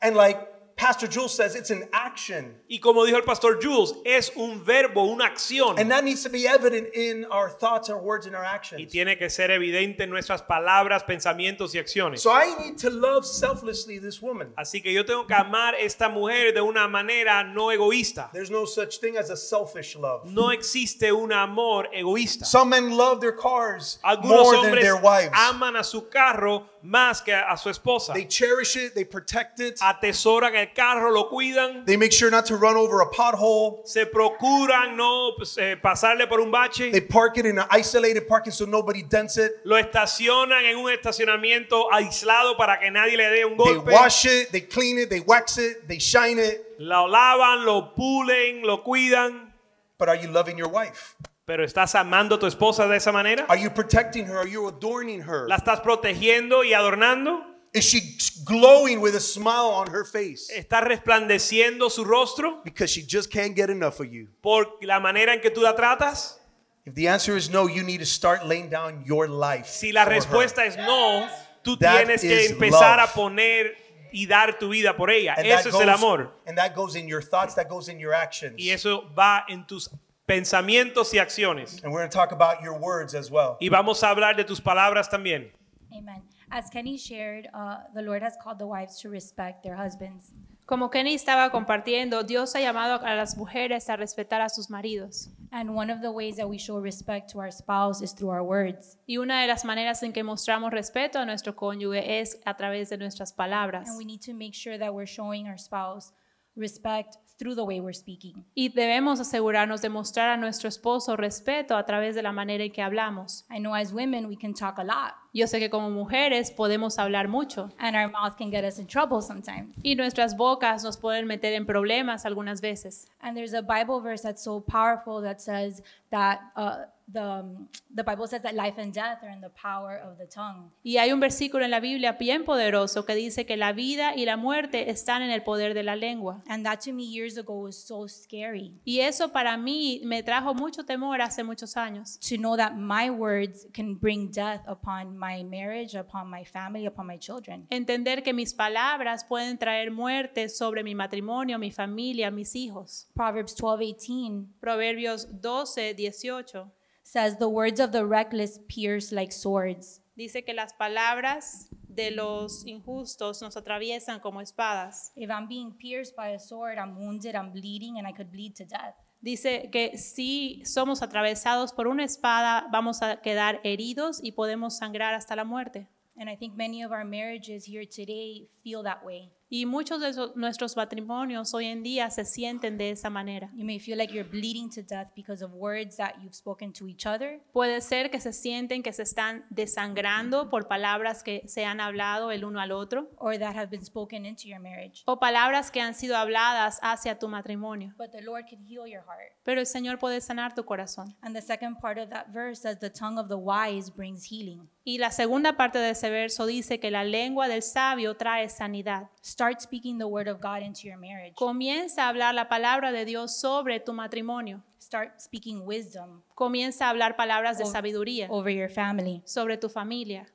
And like Pastor Jules says, it's an action. Y como dijo el pastor Jules, es un verbo, una acción. And that needs to be evident in our thoughts, our words, and our Y actions. tiene que ser evidente en nuestras palabras, pensamientos y acciones. So I need to love selflessly this woman. Así que yo tengo que amar a esta mujer de una manera no egoísta. There's no such thing as a selfish love. No existe un amor egoísta. Some men love their cars Algunos more than their wives. aman a su carro más que a su esposa. They cherish it, they protect it, Atesoran el carro, lo cuidan. they make sure not to run over a pothole. Se procuran no pues, eh, pasarle por un bache. They park it in an isolated parking so nobody dents it. Lo estacionan en un estacionamiento aislado para que nadie le dé un They golpe. wash it, they clean it, they wax it, they shine it. Lo lavan, lo pulen, lo cuidan. But are you loving your wife? Pero ¿estás amando a tu esposa de esa manera? Are you protecting her? Are you adorning her? ¿La estás protegiendo y adornando? Is she glowing with a smile on her face? ¿Estás resplandeciendo su rostro Because she just can't get enough of you. por la manera en que tú la tratas? If the answer is no, you need to start laying down your life. Si la for her. respuesta es no, tú That tienes que empezar love. a poner y dar tu vida por ella. And that Eso es el amor. And that goes in your thoughts, that goes in your actions. Y eso va en tus pensamientos y acciones. And we're going to talk about your words as well. Y vamos a hablar de tus palabras también. Amen. As Kenny shared, uh, the Lord has called the wives to respect their husbands. Como Kenny estaba compartiendo, Dios ha llamado a las mujeres a respetar a sus maridos. And one of the ways that we show respect to our spouse is through our words. Y una de las maneras en que mostramos respeto a nuestro cónyuge es a través de nuestras palabras. And we need to make sure that we're showing our spouse respect through the way we're speaking. Y debemos asegurarnos de mostrar a nuestro esposo respeto a través de la manera en que hablamos. I know as women, we can talk a lot, Yo sé que como mujeres podemos hablar mucho and our mouth can get us in trouble sometimes. y nuestras bocas nos pueden meter en problemas algunas veces. And there's a Bible verse that's so powerful that says that uh, the, um, the Bible says that life and death are in the power of the tongue. Y hay un versículo en la Biblia bien poderoso que dice que la vida y la muerte están en el poder de la lengua. And that to me years ago was so scary Y eso para mí me trajo mucho temor hace muchos años. to know that my words can bring death upon my marriage, upon my family, upon my children. Entender que mis palabras pueden traer muerte sobre mi matrimonio, mi familia, mis hijos. Proverbs 12:18 Proverbios 12, 18 says the words of the reckless pierce like swords. dice que las palabras de los injustos nos atraviesan como espadas. If I'm being pierced by a sword, I'm wounded, I'm bleeding, and I could bleed to death. Dice que si somos atravesados por una espada, vamos a quedar heridos y podemos sangrar hasta la muerte. And I think many of our marriages here today feel that way. Y muchos de nuestros matrimonios hoy en día se sienten de esa manera. You may feel like you're bleeding to death because of words that you've spoken to each other, Puede ser que se sienten que se están desangrando por palabras que se han hablado el uno al otro or that have been spoken into your marriage. o palabras que han sido habladas hacia tu matrimonio. But the Lord can heal your heart. Pero el Señor puede sanar tu corazón. And the second part of that verse says, The tongue of the wise brings healing. Y la segunda parte de ese verso dice que la lengua del sabio trae sanidad. Start speaking the word of God into your marriage. Comienza a hablar la palabra de Dios sobre tu matrimonio. Start speaking wisdom Comienza a hablar palabras de sabiduría over your family. sobre tu familia.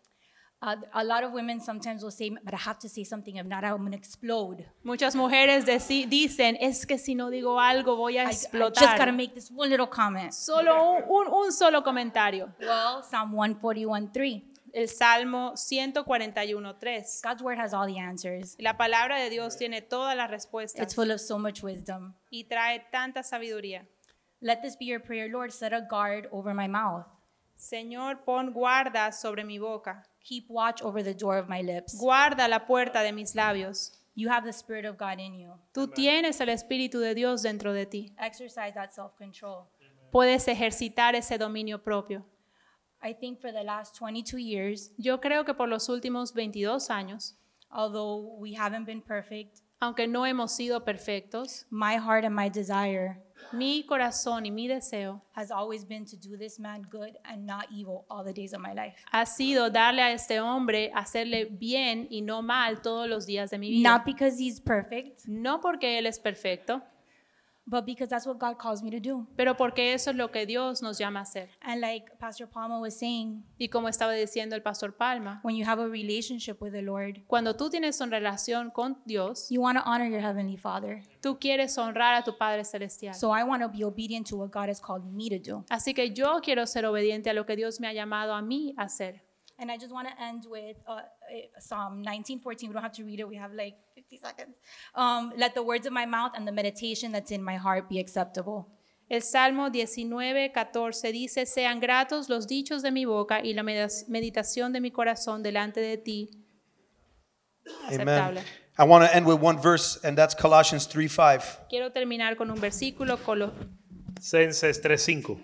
Uh, a lot of women sometimes will say, But I have to say something, if not, I'm going to explode. Muchas mujeres deci- dicen, es que si no digo algo voy a I, I just got to explotar. make this one little comment. Solo un, un- un solo comentario. Well, Psalm 141 3. El Salmo 141.3. God's word has all the answers. La palabra de Dios tiene todas las It's respuestas full of so much wisdom. y trae tanta sabiduría. Let this be your prayer, Lord. Set a guard over my mouth. Señor, pon guarda sobre mi boca. Keep watch over the door of my lips. Guarda la puerta de mis labios. You have the Spirit of God in you. Tú tienes el Espíritu de Dios dentro de ti. Exercise that self control. Puedes ejercitar ese dominio propio. I think for the last 22 years, Yo creo que por los últimos 22 años, although we haven't been perfect, aunque no hemos sido perfectos, my heart and my desire mi corazón y mi deseo has always been to do this man good and not evil all the days of my life. ha sido darle a este hombre, hacerle bien y no mal todos los días de mi vida. Not because he's perfect, No porque Él es perfecto, but because that's what God calls me to do. pero porque eso es lo que Dios nos llama a hacer. And like Pastor Palma was saying, Y como estaba diciendo el pastor Palma, when you have a relationship with the Lord, cuando tú tienes una relación con Dios, you want to honor your Heavenly Father. tú quieres honrar a tu Padre Celestial. So I want to be obedient to what God has called me to do. Así que yo quiero ser obediente a lo que Dios me ha llamado a mí a hacer. And I just want to end with uh, eh, Psalm 19:14. We don't have to read it. We have like 50 seconds. Um, Let the words of my mouth and the meditation that's in my heart be acceptable. El Salmo 19, 14 dice, sean gratos los dichos de mi boca y la meditación de mi corazón delante de ti. Aceptable. Amen. I want to end with one verse, and that's Colossians 3 5. Quiero terminar con un versículo, Colo- Censes 3.5.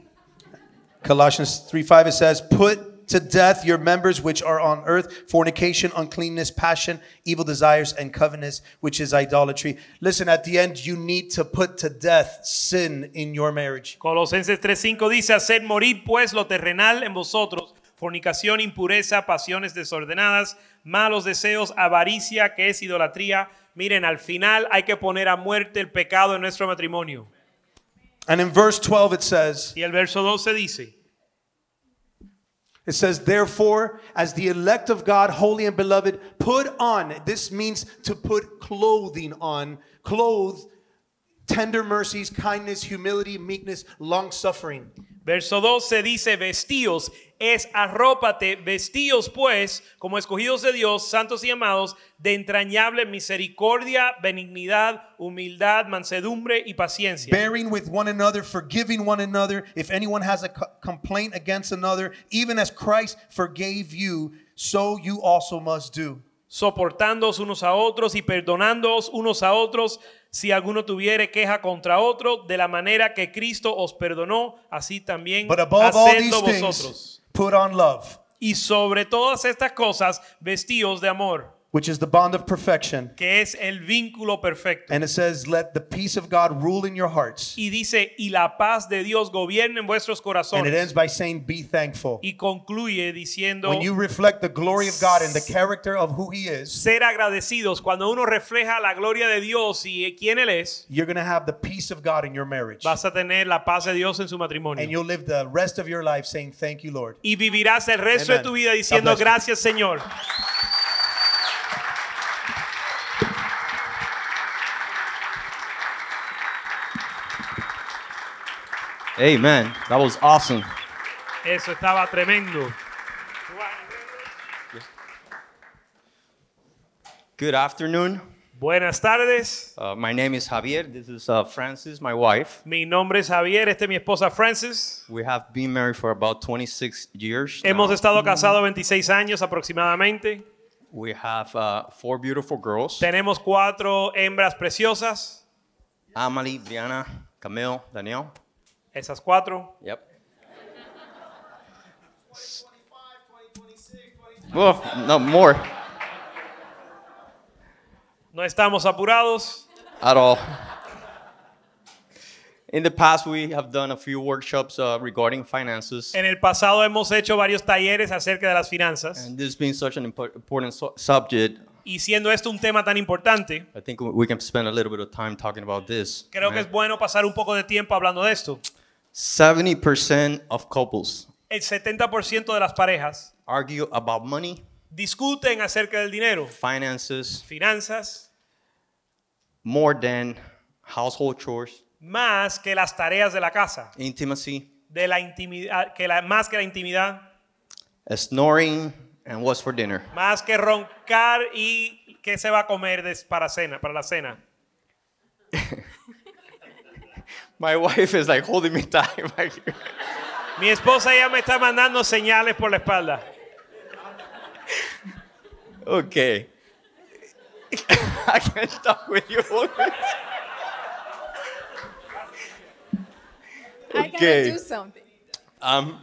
Colossians 3 5, it says, Put to death your members which are on earth fornication, uncleanness, passion, evil desires, and covetousness, which is idolatry. Listen, at the end, you need to put to death sin in your marriage. Colosenses 3.5 dice, haced morir pues lo terrenal en vosotros, fornicación, impureza, pasiones desordenadas, malos deseos, avaricia, que es idolatría. Miren, al final hay que poner a muerte el pecado en nuestro matrimonio. And in verse 12, it says, Y el verso 12 dice, It says, therefore, as the elect of God, holy and beloved, put on. This means to put clothing on. Clothe tender mercies, kindness, humility, meekness, long suffering. Verso 12 dice, vestíos, es arrópate, vestíos pues, como escogidos de Dios, santos y amados, de entrañable misericordia, benignidad, humildad, mansedumbre y paciencia. Bearing with one another, forgiving one another. If anyone has a co- complaint against another, even as Christ forgave you, so you also must do. soportándoos unos a otros y perdonándoos unos a otros si alguno tuviere queja contra otro, de la manera que Cristo os perdonó, así también hacedlo things, vosotros. put on love, Y sobre todas estas cosas, vestíos de amor, which is the bond of perfection. que es el vínculo perfecto. And it says, Let the peace of God rule in your hearts. Y dice, y la paz de Dios gobierne en vuestros And it corazones. ends by saying, Be thankful. Y concluye diciendo, When you reflect the glory of God and the character of who He is, ser agradecidos. Cuando uno refleja la gloria de Dios y quién Él es, you're going to have the peace of God in your marriage. vas a tener la paz de Dios en su And matrimonio. you'll live the rest of your life saying, Thank you, Lord. Y vivirás el resto de tu vida diciendo, gracias Señor. Amen. That was awesome. Eso estaba tremendo. Good afternoon. Buenas tardes. Uh, my name is Javier. This is uh, Francis, my wife. Mi nombre es Javier, esta es mi esposa Francis. We have been married for about 26 years. Hemos now. estado casados 26 años aproximadamente. We have uh, four beautiful girls Tenemos cuatro hembras preciosas. Amalie, Brianna, Camille, Danielle. Esas cuatro. Yep. Well, no more No estamos apurados. at all. In the past, we have done a few workshops uh, regarding finances. En el pasado hemos hecho varios talleres acerca de las finanzas. And this being such an impo- important su- subject, Y siendo esto un tema tan importante, I think we can spend a little bit of time talking about this. creo que es bueno pasar un poco de tiempo hablando de esto. 70% of couples El 70% de las parejas argue about money, discuten acerca del dinero, finances, finanzas, more than household chores, más que las tareas de la casa, intimacy, de la intimidad, que la, más que la intimidad, snoring, and what's for dinner. más que roncar y qué se va a comer para cena, para la cena. My wife is like holding me tight right here. Mi esposa ya me está mandando señales por la espalda. Okay. I can't talk with you. Okay. something. um,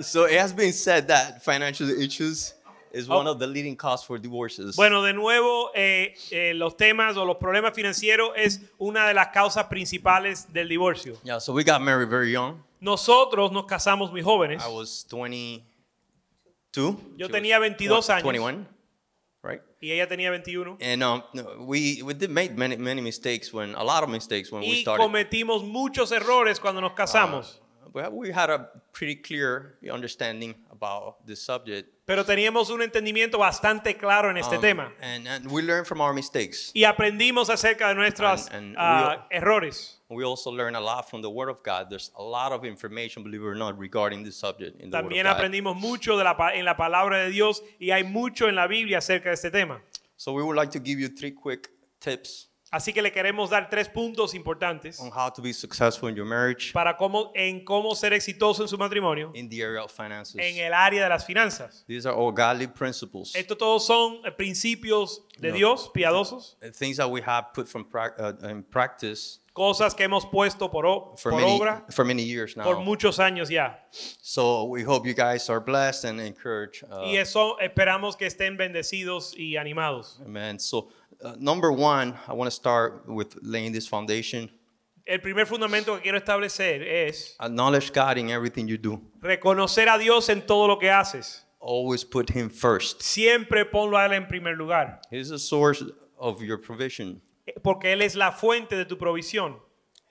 so it has been said that financial issues is one of the leading causes for divorces. Bueno, de nuevo, eh, eh, los temas o los problemas financieros es una de las causas principales del divorcio. yeah, so we got married very young. Nosotros nos casamos muy jóvenes. I was 22. Yo She tenía was 22 años. 21, right? y ella tenía 21. And um, we we did make many many mistakes when a lot of mistakes when we Y started. cometimos muchos errores cuando nos casamos. But we had a pretty clear understanding about this subject. Pero teníamos un entendimiento bastante claro en este Um, tema. And, and we learned from our mistakes. Y aprendimos acerca de nuestros And- ah, errores. We also learned a lot from the Word of God. There's a lot of information, believe it or not, regarding this subject in the También Word of God. aprendimos mucho de la, pa- en la palabra de Dios y hay mucho en la Biblia acerca de este tema. So we would like to give you three quick tips Así que le queremos dar tres puntos importantes on how to be successful in your marriage para cómo, en cómo ser exitoso en su matrimonio in the area of finances. en el área de las finanzas. These are all godly principles. Estos todos son eh, principios de. Dios, piadosos, uh, Things that we have put from prac- uh, in practice cosas que hemos puesto por, o- for por many, obra for many years now. por muchos años ya. So we hope you guys are blessed and encouraged. Uh, Y eso esperamos que estén bendecidos y animados. Amen. So, uh, number one, I want to start with laying this foundation. El primer fundamento que quiero establecer es Acknowledge God in everything you do. reconocer a Dios en todo lo que haces. Always put Him first. Siempre ponlo a Él en primer lugar, He's the source of your provision, porque Él es la fuente de tu provisión,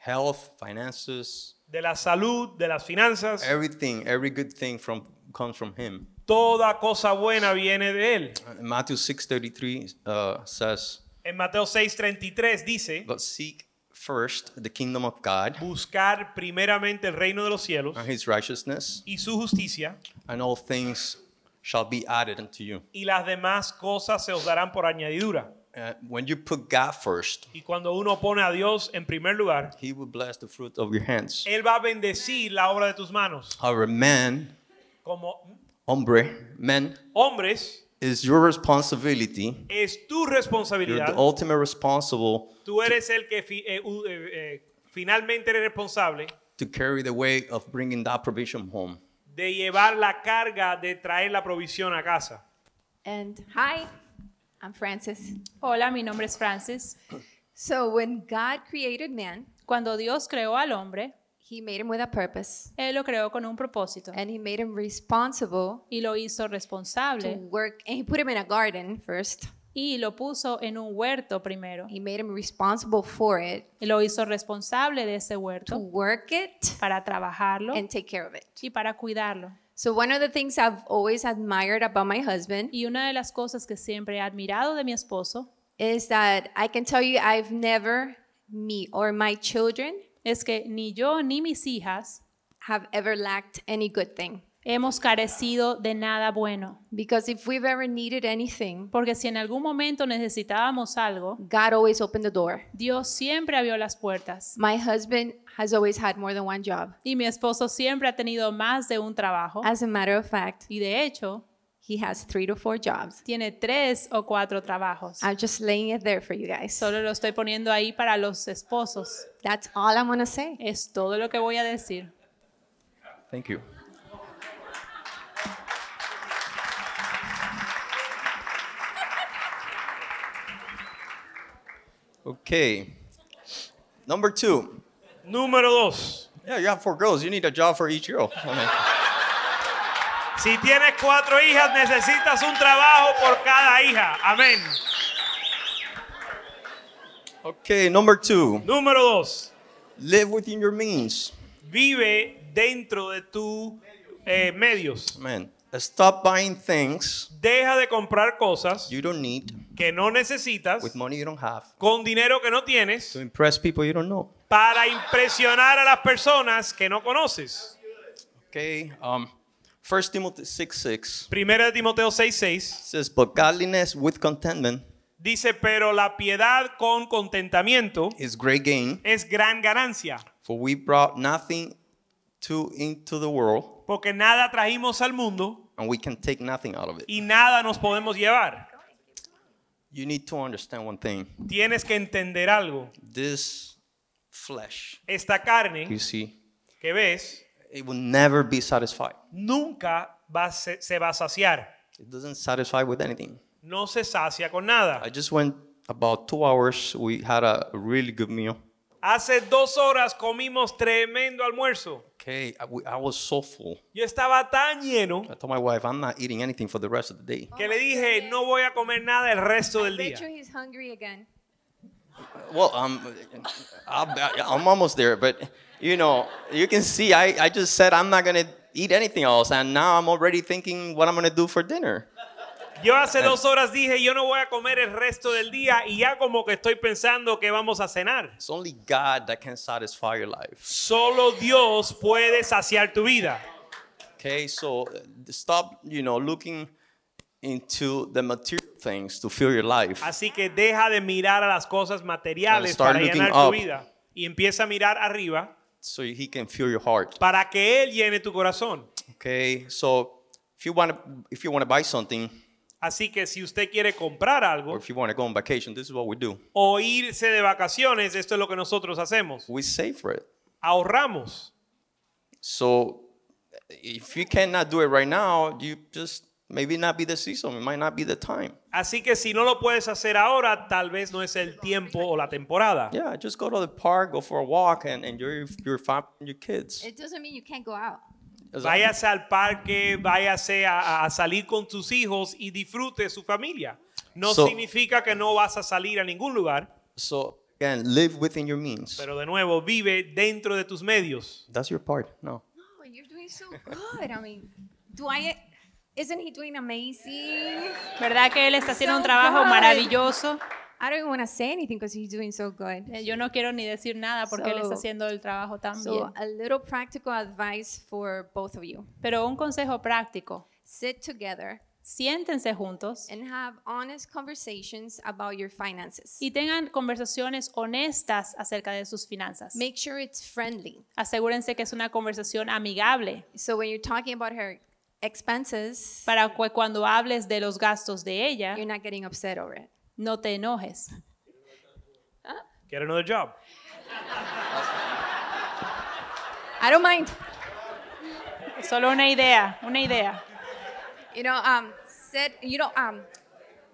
health, finances, de la salud, de las finanzas. everything, every good thing from comes from Him. Toda cosa buena viene de Él. Uh, Matthew 6:33 uh, says, En Mateo 6:33 dice, "But seek first the kingdom of God buscar primeramente el reino de los cielos and His righteousness, y su justicia, and all things shall be added unto you." y las demás cosas se os darán por añadidura. Uh, when you put God first, Y cuando uno pone a Dios en primer lugar, He will bless the fruit of your hands. Él va a bendecir la obra de tus manos. However, man, Como hombre, men, hombres, is your responsibility. es tu You're responsabilidad. the ultimate responsible Tú eres el que fi- eh, u- eh, eh, finalmente eres responsable to carry the weight of bringing that provision home. de llevar la carga de traer la provisión a casa. And hi, I'm Francis. Hola, mi nombre es Francis. So when God created man, Cuando Dios creó al hombre, he made him with a purpose. Él lo creó con un propósito And he made him responsible y lo hizo to responsable work. And he put him in a garden first. y lo puso en un huerto primero. He made him responsible for it, Y lo hizo responsable de ese to huerto work it para trabajarlo and take care of it. y para cuidarlo. So one of the things I've always admired about my husband Y una de las cosas que siempre he admirado de mi esposo is that I can tell you I've never, me or my children, es que ni yo ni mis hijas have ever lacked any good thing. hemos carecido de nada bueno. Because if we've ever needed anything, Porque si en algún momento necesitábamos algo, God always opened the door. Dios siempre abrió las puertas. My husband has always had more than one job. Y mi esposo siempre ha tenido más de un trabajo. As a matter of fact, Y de hecho, he has three to four jobs. tiene tres o cuatro trabajos. I'm just laying it there for you guys. Solo lo estoy poniendo ahí para los esposos. That's all I'm gonna say. Es todo lo que voy a decir. Thank you. Okay. Number two. Número dos. Yeah, you have four girls. You need a job for each girl. I mean, Si tienes cuatro hijas, necesitas un trabajo por cada hija. Amén. okay, number two. Número dos. Live within your means. Vive dentro de tus eh, medios. Man, stop buying things Deja de comprar cosas you don't need que no necesitas with money you don't have con dinero que no tienes to impress people you don't know. para impresionar a las personas que no conoces. Okay. Um, 1 Timothy 6 6 Primera de Timoteo 6:6 says, But godliness with contentment dice, pero la piedad con contentamiento is great gain, es gran ganancia, for we brought nothing to into the world, porque nada trajimos al mundo and we can take nothing out of it. y nada nos podemos llevar. You need to understand one thing. Tienes que entender algo. This flesh, Esta carne you see, que ves it will never be satisfied. nunca va se, se va a saciar. It doesn't satisfy with anything. No se sacia con nada. I just went about two hours. We had a really good meal. Hace dos horas comimos tremendo almuerzo. Okay, I, I was so full. Yo estaba tan lleno I told my wife, I'm not eating anything for the rest of the day. que le dije, no voy a comer nada el resto del Bet you día. he's hungry again. Well, um, I'll, I'm almost there, but you know, you can see I, I just said I'm not gonna eat anything else, and now I'm already thinking what I'm gonna do for dinner. Yo hace dos horas dije, yo no voy a comer el resto del día y ya como que estoy pensando que vamos a cenar. It's only God that can satisfy your life. Solo Dios puede saciar tu vida. Okay, so uh, stop, you know, looking into the material things to fill your life. Así que deja de mirar a las cosas materiales start para looking llenar tu up. vida y empieza a mirar arriba so He can fill your heart. para que Él llene tu corazón. Okay, so if you want to, if you want to buy something, Así que si usted quiere comprar or algo if you want to go on vacation, this is what we do. o irse de vacaciones, esto es lo que nosotros hacemos. We save for it. Ahorramos. So if you cannot do it right now, you just maybe not be the season. It might not be the time. Así que si no lo puedes hacer ahora, tal vez no es el tiempo o la temporada. Yeah, just go to the park, go for a walk, and enjoy your, your family and your kids. It doesn't mean you can't go out. Váyase al parque, váyase a, a salir con tus hijos y disfrute su familia. No So- significa que no vas a salir a ningún lugar, So again, live within your means. pero de nuevo, vive dentro de tus medios. That's your part. No. Oh, you're doing so good. I mean, Dwight, isn't he doing amazing? ¿Verdad que él está haciendo un trabajo good. maravilloso? I don't even want to say anything because he's doing so good. Eh, Yo no quiero ni decir nada porque él está So- haciendo el trabajo tan So, bien. a little practical advice for both of you Pero un consejo práctico. sit together Siéntense juntos and have honest conversations about your finances. y tengan conversaciones honestas acerca de sus finanzas. Make sure it's friendly. Asegúrense que es una conversación amigable So, when you're talking about her expenses, para que cuando hables de los gastos de ella you're not getting upset over it. No te enojes. Get another job. I don't mind. Solo una idea, una idea. You know, um, said, you know, um,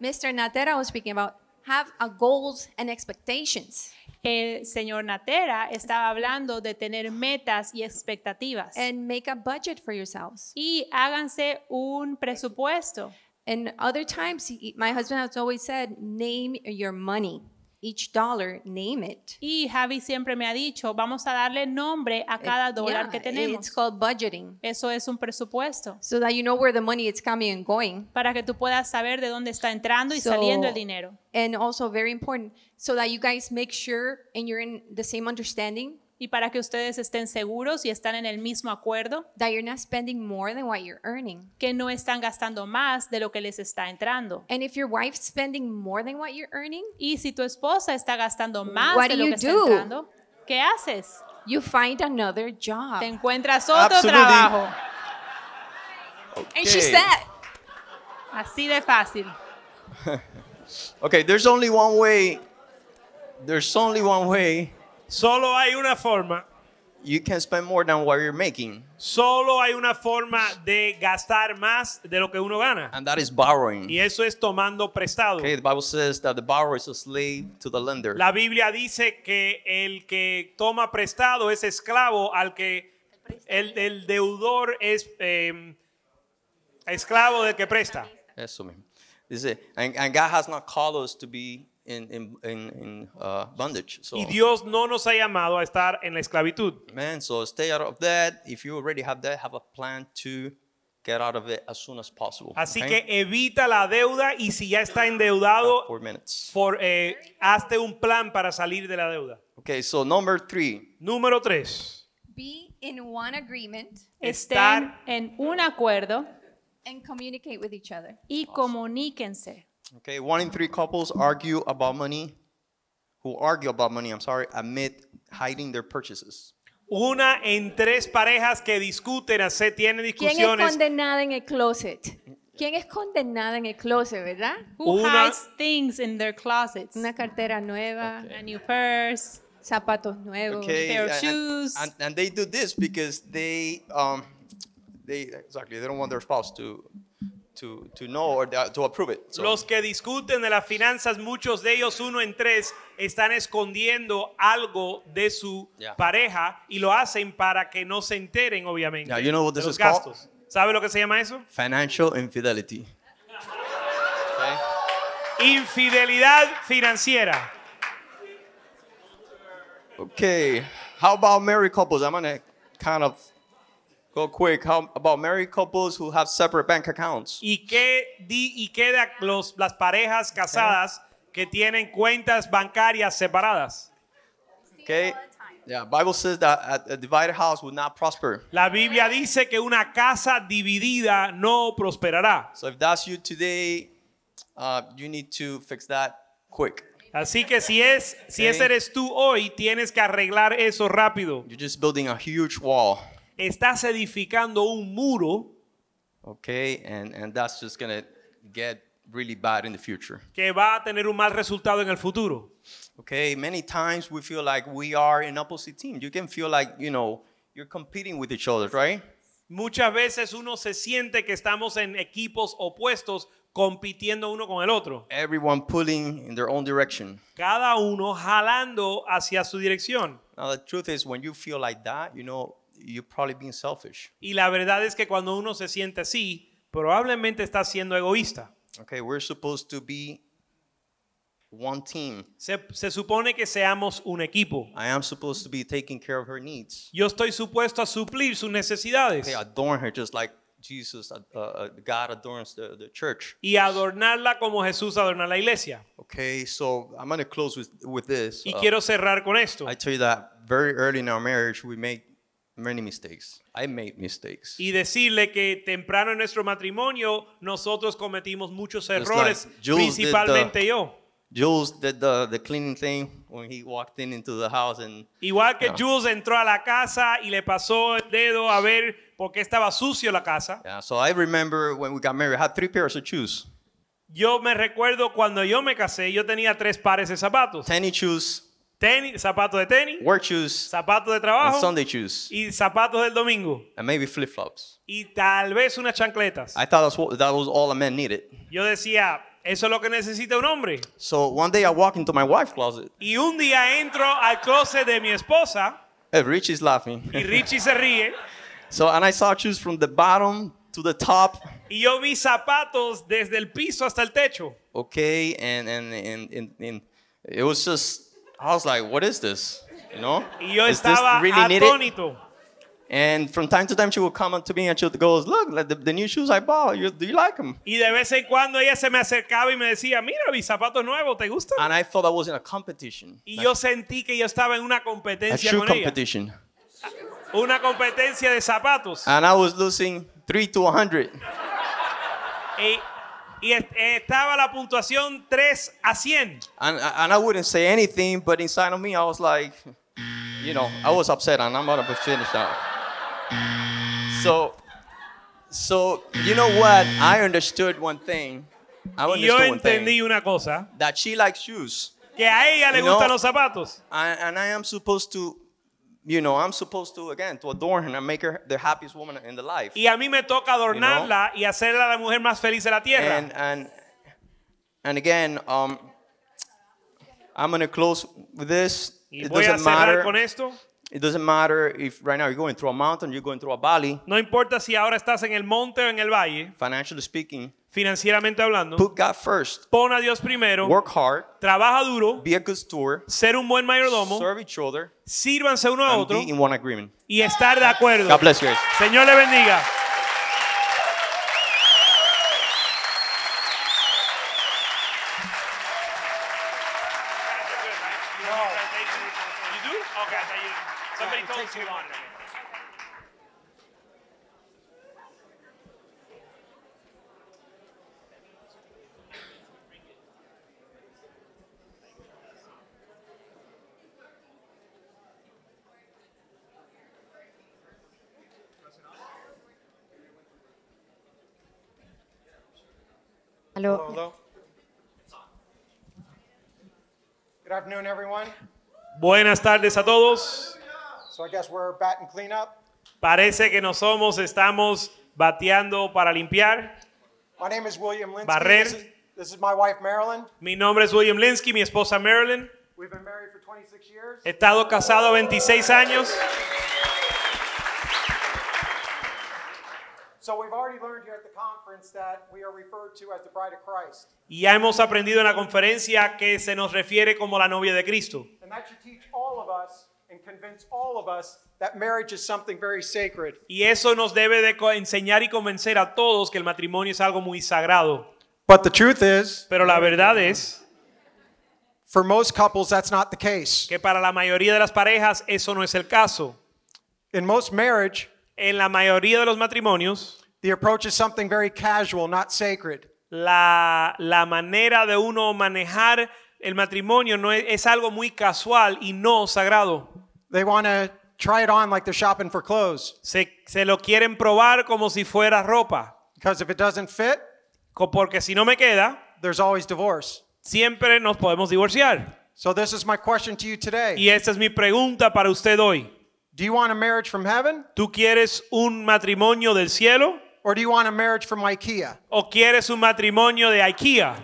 Mr. Natera was speaking about have a goals and expectations. El señor Natera estaba hablando de tener metas y expectativas. and make a budget for yourselves. y háganse un presupuesto. And other times, he- my husband has always said, name your money. Each dollar, name it. Y Javi siempre me ha dicho, vamos a darle nombre a cada dólar Yeah, que tenemos. It's called budgeting. Eso es un presupuesto. So that you know where the money is coming and going. Para que tú puedas saber de dónde está entrando y So- saliendo el dinero. And also very important, so that you guys make sure and you're in the same understanding Y para que ustedes estén seguros y están en el mismo acuerdo, that you're not spending more than what you're earning. que no están gastando más de lo que les está entrando. And if your wife's spending more than what you're earning, Y si tu esposa está gastando más What de do lo you que está do? entrando, ¿qué haces? you find another job. Te encuentras otro Absolutely. trabajo. And she Okay. said, Así de fácil. Okay, there's only one way. There's only one way Solo hay una forma, you can spend more than what you're making, solo hay una forma de gastar más de lo que uno gana. and that is borrowing. Y eso es tomando prestado. Okay, the Bible says that the borrower is a slave to the lender. La Biblia dice que el que toma prestado es esclavo al que el, el deudor es eh, esclavo del que presta. Eso mismo. Dice, and, and God has not called us to be in in in, in uh, bondage. So, Y Dios no nos ha llamado a estar en la esclavitud. man, so stay out of that. If you already have that, have a plan to get out of it as soon as possible. Así okay? que evita la deuda y si ya está endeudado, four minutes. for, eh, hazte un plan para salir de la deuda. Okay, so number three. Número tres. be in one agreement Estén Estar en un acuerdo and communicate with each other. y comuníquense. Okay, one in three couples argue about money, who argue about money, I'm sorry, amid hiding their purchases. Una en tres parejas que discuten, se tienen ¿Quién es discusiones. condenada en el closet? ¿Quién es condenada en el closet, verdad? Who Una- hides things in their closets? Una cartera nueva, A new purse. zapatos nuevos. Okay, pair of and- shoes. And, and they do this because they, um, they exactly, they don't want their spouse to, to, to know or to approve it. So, Los que discuten de las finanzas, muchos de ellos, uno en tres, están escondiendo algo de su Yeah. pareja y lo hacen para que no se enteren, obviamente, Yeah, you know what de this los is called? gastos. ¿Sabe lo que se llama eso? financial infidelity. Okay. Infidelidad financiera. Okay, how about married couples? I'm gonna kind of go quick. How about married couples who have separate bank accounts? ¿Y qué, di, y qué de los, las parejas casadas que tienen cuentas bancarias separadas? Okay. Yeah, Bible says that a, divided house will not prosper. La Biblia dice que una casa dividida no prosperará. So if that's you today, uh, you need to fix that quick. Así que si es si Ok. ese eres tú hoy, tienes que arreglar eso rápido. You're just building a huge wall. Estás edificando un muro Okay, and and that's just gonna get really bad in the future. que va a tener un mal resultado en el futuro. Okay, many times we feel like we are in opposite teams. You can feel like you know you're competing with each other, right? Muchas veces uno se siente que estamos en equipos opuestos compitiendo uno con el otro. Everyone pulling in their own direction. Cada uno jalando hacia su dirección. Now the truth is, when you feel like that, you know you're probably being selfish. Y la verdad es que cuando uno se siente así, probablemente está siendo egoísta. Okay, we're supposed to be one team. Se, se supone que seamos un equipo. I am supposed to be taking care of her needs. Yo estoy supuesto a suplir sus necesidades Okay, adorn her just like Jesus, uh, uh, God adorns the, the church. y adornarla como Jesús adorna la iglesia. Okay, so I'm gonna close with with this. Y Uh, quiero cerrar con esto. I tell you that very early in our marriage, we make many mistakes. I made mistakes. Y decirle que temprano en nuestro matrimonio nosotros cometimos muchos errores, the- principalmente yo. Jules did the, the cleaning thing when he walked in into the house, and Igual que. Jules entró a la casa y le pasó el dedo a ver por qué estaba sucio la casa. yeah. So I remember when we got married, I had three pairs of shoes: Yo me recuerdo cuando yo me casé, yo tenía tres pares de zapatos. tennis shoes, tenis, zapatos de tenis, work shoes, zapatos de and trabajo Sunday shoes, y zapatos del domingo. and maybe flip flops. Y tal vez unas chancletas. I thought that was all a man needed. Yo decía, eso es lo que necesita un hombre. So one day I walk into my wife's closet. Y un día entro al closet de mi esposa Hey, Richie's laughing. y Richie se ríe. so and I saw shoes from the bottom to the top. Y yo vi zapatos desde el piso hasta el techo. Okay, and and and and, and it was just I was like, what is this? You know? Y yo Is this estaba really needed? atónito. And from time to time, she would come up to me and she would go, "Look, like the, the new shoes I bought. You, do you like them?" Y de vez en cuando ella se me acercaba y me decía, mira, mis zapatos nuevos, ¿te gustan? And I thought I was in a competition, Y like yo sentí que yo estaba en una a competencia con ella. competition. Una competencia de zapatos. And I was losing three to a hundred. Y, y est- estaba la puntuación 3 a 100. And and I wouldn't say anything, but inside of me, I was like, you know, I was upset, and I'm gonna be finished out. So, so you know what? I understood one thing. I Y yo understood one entendí thing una cosa, that she likes shoes. que a ella le You know- gustan los zapatos. and, and I am supposed to, you know, I'm supposed to again to adorn her and make her the happiest woman in the life. Y a mí me toca adornarla y hacerla la mujer más feliz de la tierra. And and and again, um, I'm gonna close with this. y It voy a doesn't cerrar matter. con esto. It doesn't matter if right now you're going through a mountain, you're going through a valley. No importa si ahora estás en el monte o en el valle, Financially speaking, financieramente hablando, put God first. pon a Dios primero, Work hard. trabaja duro, Be a good steward. ser un buen mayordomo, Serve each other. sírvanse uno a And otro be in one agreement. y estar de acuerdo. God bless you. Señor le bendiga. You do? Okay, I thought you- somebody told us you wanted it. Aló. Hello. Good afternoon, everyone. Buenas tardes a todos. So I guess we're batting cleanup. Parece que no somos, estamos bateando para limpiar. My name is William Linsky. Barrer. This is, this is my wife, Marilyn. Mi nombre es William Linsky, mi esposa Marilyn. We've been married for 26 years. He estado casado 26 años. So we've already learned here at the conference that we are referred to as the bride of Christ. Y ya hemos aprendido en la conferencia que se nos refiere como la novia de Cristo. And that should teach all of us and convince all of us that marriage is something very sacred. Y eso nos debe de enseñar y convencer a todos que el matrimonio es algo muy sagrado. But the truth is, Pero la verdad es for most couples, that's not the case. que para la mayoría de las parejas eso no es el caso. In most marriage, En la mayoría de los matrimonios, the approach is something very casual, not sacred. la, la manera de uno manejar el matrimonio no es, es algo muy casual y no sagrado. They want to try it on like they're shopping for clothes. Se, se lo quieren probar como si fuera ropa. Because if it doesn't fit, Porque si no me queda, there's always divorce. siempre nos podemos divorciar. So this is my question to you today. Y esta es mi pregunta para usted hoy. Do you want a marriage from heaven ¿Tú quieres un matrimonio del cielo or do you want a marriage from IKEA? o quieres un matrimonio de IKEA?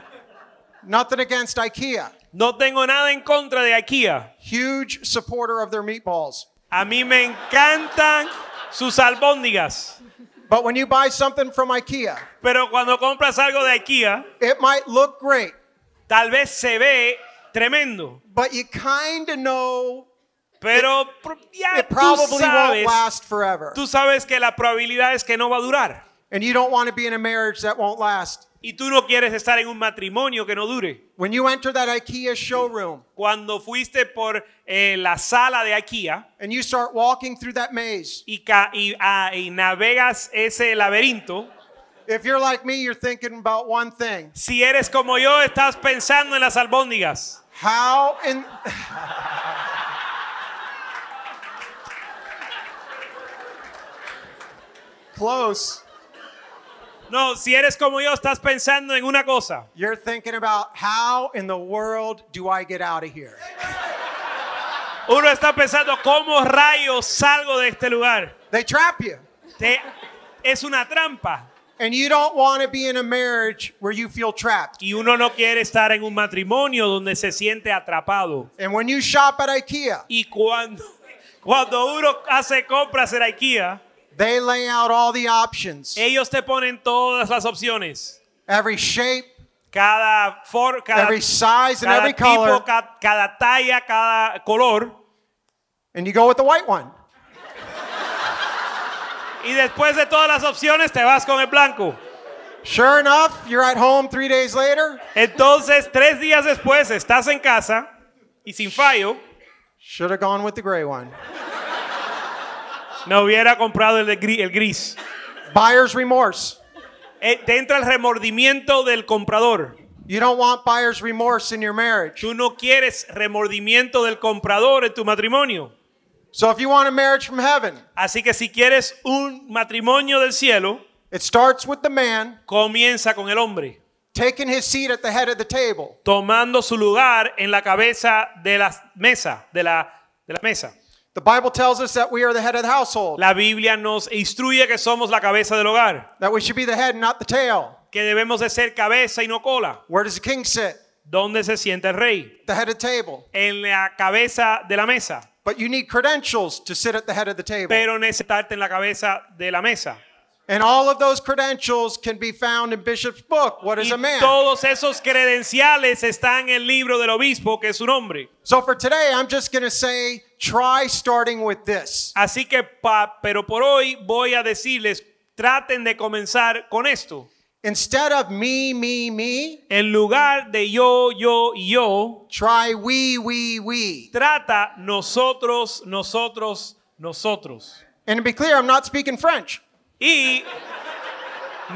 Nothing against IKEA. No tengo nada en contra de IKEA. Huge supporter of their meatballs. A mí me encantan sus albóndigas. But when you buy something from IKEA, Pero cuando compras algo de IKEA, it might look great, tal vez se ve tremendo. but you kind of know Pero pro- ya it tú probably won't sabes, last forever. tú sabes que la probabilidad es que no va a durar. And you don't want to be in a marriage that won't last. Y tú no quieres estar en un matrimonio que no dure. When you enter that IKEA showroom Cuando fuiste por eh, la sala de IKEA and you start walking through that maze, y, ca- y, ah, y navegas ese laberinto, if you're like me, you're thinking about one thing. si eres como yo, estás pensando en las albóndigas. How in Close. No, si eres como yo, estás pensando en una cosa. You're thinking about how in the world do I get out of here? Uno está pensando, ¿cómo rayos salgo de este lugar? They trap you. Te- es una trampa. And you don't want to be in a marriage where you feel trapped. Y uno no quiere estar en un matrimonio donde se siente atrapado. And when you shop at IKEA, Y cuando, cuando uno hace compras en IKEA, they lay out all the options. ellos te ponen todas las opciones. Every shape, Cada, for, cada, every size, and every tipo, color. ca- cada talla, cada color. And you go with the white one. Y después de todas las opciones te vas con el blanco. Sure enough, you're at home three days later. Entonces, tres días después estás en casa y sin fallo, Should have gone with the gray one. No hubiera comprado el, de gri- el gris. Buyer's remorse. Eh, te entra el remordimiento del comprador. You don't want buyer's remorse in your marriage. Tú no quieres remordimiento del comprador en tu matrimonio. So if you want a marriage from heaven, Así que si quieres un matrimonio del cielo, it starts with the man comienza con el hombre, taking his seat at the head of the table. tomando su lugar en la cabeza de la mesa, de la, de la mesa. The Bible tells us that we are the head of the household, La Biblia nos instruye que somos la cabeza del hogar, that we should be the head, not the tail. que debemos de ser cabeza y no cola. Where does the king sit? ¿Dónde se sienta el rey? The head of the table. En la cabeza de la mesa. But you need credentials to sit at the head of the table. Pero necesitarte en la cabeza de la mesa. And all of those credentials can be found in Bishop's book. What is Y a man? todos esos credenciales están en el libro del obispo, que es su nombre. So for today, I'm just going to say, try starting with this. Así que, pa- pero por hoy voy a decirles, traten de comenzar con esto. Instead of me, me, me, En lugar de yo, yo y yo, try we, we, we. trata nosotros, nosotros, nosotros. And to be clear, I'm not speaking French. Y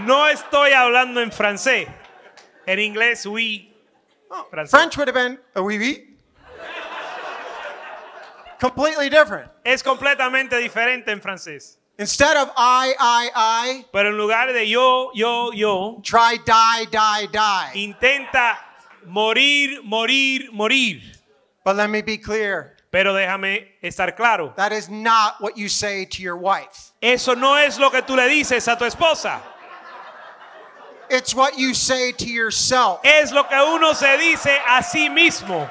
no estoy hablando en francés. En inglés, oui. Francés. French would have been a oui, oui. Completely different. Es completamente diferente en francés. Instead of I, I, I, Pero en lugar de yo, yo, yo, try die, die, die. intenta morir, morir, morir. But let me be clear. Pero déjame estar claro. That is not what you say to your wife. Eso no es lo que tú le dices a tu esposa. It's what you say to yourself. Es lo que uno se dice a sí mismo.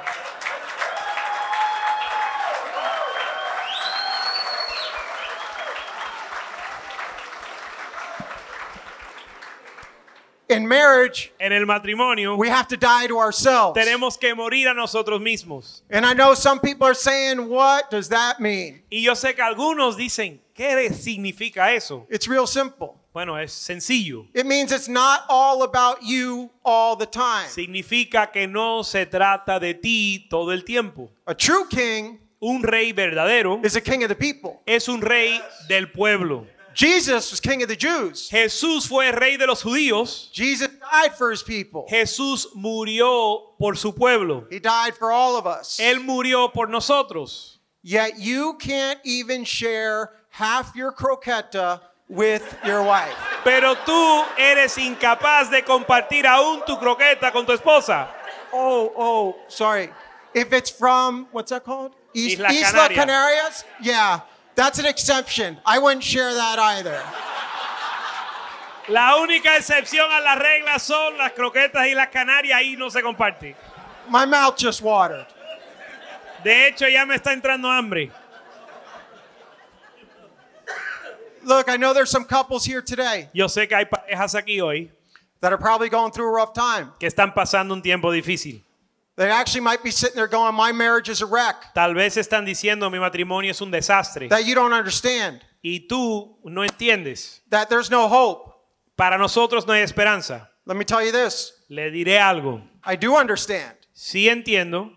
In marriage, En el matrimonio we have to die to ourselves. tenemos que morir a nosotros mismos. And I know some people are saying, what does that mean? Y yo sé que algunos dicen, ¿qué significa eso? It's real simple. Bueno, es sencillo. It means it's not all about you all the time. Significa que no se trata de ti todo el tiempo. A true king Un rey verdadero is a king of the people. es un rey del pueblo. Jesus was king of the Jews. Jesús fue rey de los judíos. Jesus died for his people. Jesús murió por su pueblo. He died for all of us. Él murió por nosotros. Yet you can't even share half your croqueta with your wife. Pero tú eres incapaz de compartir aún tu croqueta con tu esposa. Oh, oh, sorry. If it's from, what's that called? East, Isla Isla Canarias? Yeah, that's an exception. I wouldn't share that either. La única excepción a la regla son las croquetas y las canarias. Ahí no se comparte. My mouth just watered. De hecho, ya me está entrando hambre. Look, I know there's some couples here today Yo sé que hay parejas aquí hoy that are probably going through a rough time. que están pasando un tiempo difícil. Tal vez están diciendo mi matrimonio es un desastre That you don't understand. y tú no entiendes. That there's no hope. Para nosotros no hay esperanza. Let me tell you this Le diré algo. I do understand. Sí entiendo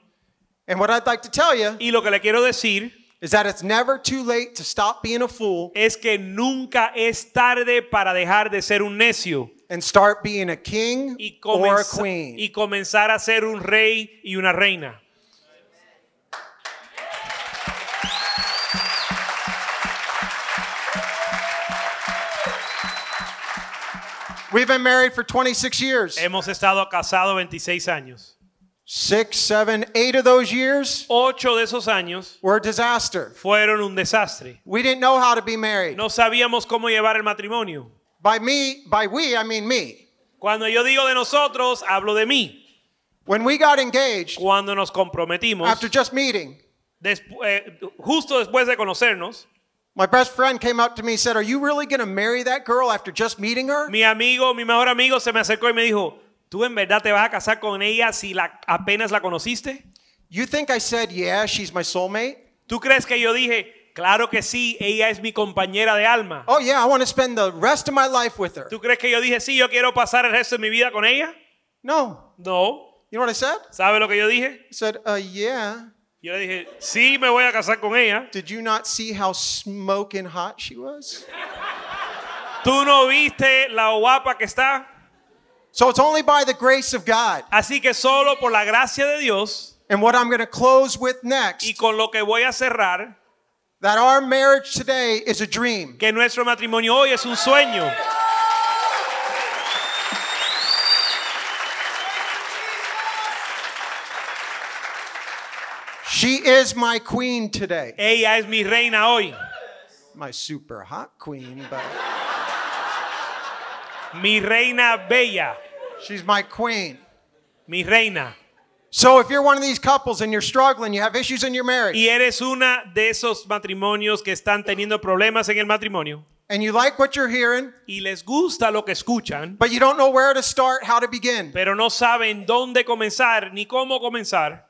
And what I'd like to tell you y lo que le quiero decir is that it's never too late to stop being a fool es que nunca es tarde para dejar de ser un necio and start being a king y, or a queen. y comenzar a ser un rey y una reina. We've been married for 26 years. Hemos estado casados 26 años. Six, seven, eight of those years Ocho de esos años were a disaster. fueron un desastre. We didn't know how to be married. No sabíamos cómo llevar el matrimonio. By me, by we, I mean me. Cuando yo digo de nosotros, hablo de mí. When we got engaged, Cuando nos comprometimos, after just meeting, despu- eh, justo después de conocernos, my best friend came up to me and said, Are you really going to marry that girl after just meeting her? mi amigo, mi mejor amigo, se me acercó y me dijo, ¿tú en verdad te vas a casar con ella si la, apenas la conociste? You think I said, Yeah, she's my soulmate? ¿Tú crees que yo dije, claro que sí, ella es mi compañera de alma? Oh, yeah, I want to spend the rest of my life with her. ¿Tú crees que yo dije, sí, yo quiero pasar el resto de mi vida con ella? No. No. You know what I said? ¿Sabe lo que yo dije? I said, Uh, yeah. Yo le dije, sí, me voy a casar con ella. Did you not see how smoking hot she was? ¿Tú no viste la guapa que está? So it's only by the grace of God. Así que solo por la gracia de Dios And what I'm going to close with y next, con lo que voy a cerrar, that our marriage today is a dream. que nuestro matrimonio hoy es un sueño. She is my queen today. Ella es mi reina hoy. My super hot queen, but Mi reina bella. she's my queen. Mi reina. So if you're one of these couples and you're struggling, you have issues in your marriage, Y eres una de esos matrimonios que están teniendo problemas en el matrimonio and you like what you're hearing, y les gusta lo que escuchan, but you don't know where to start, how to begin, pero no saben dónde comenzar ni cómo comenzar,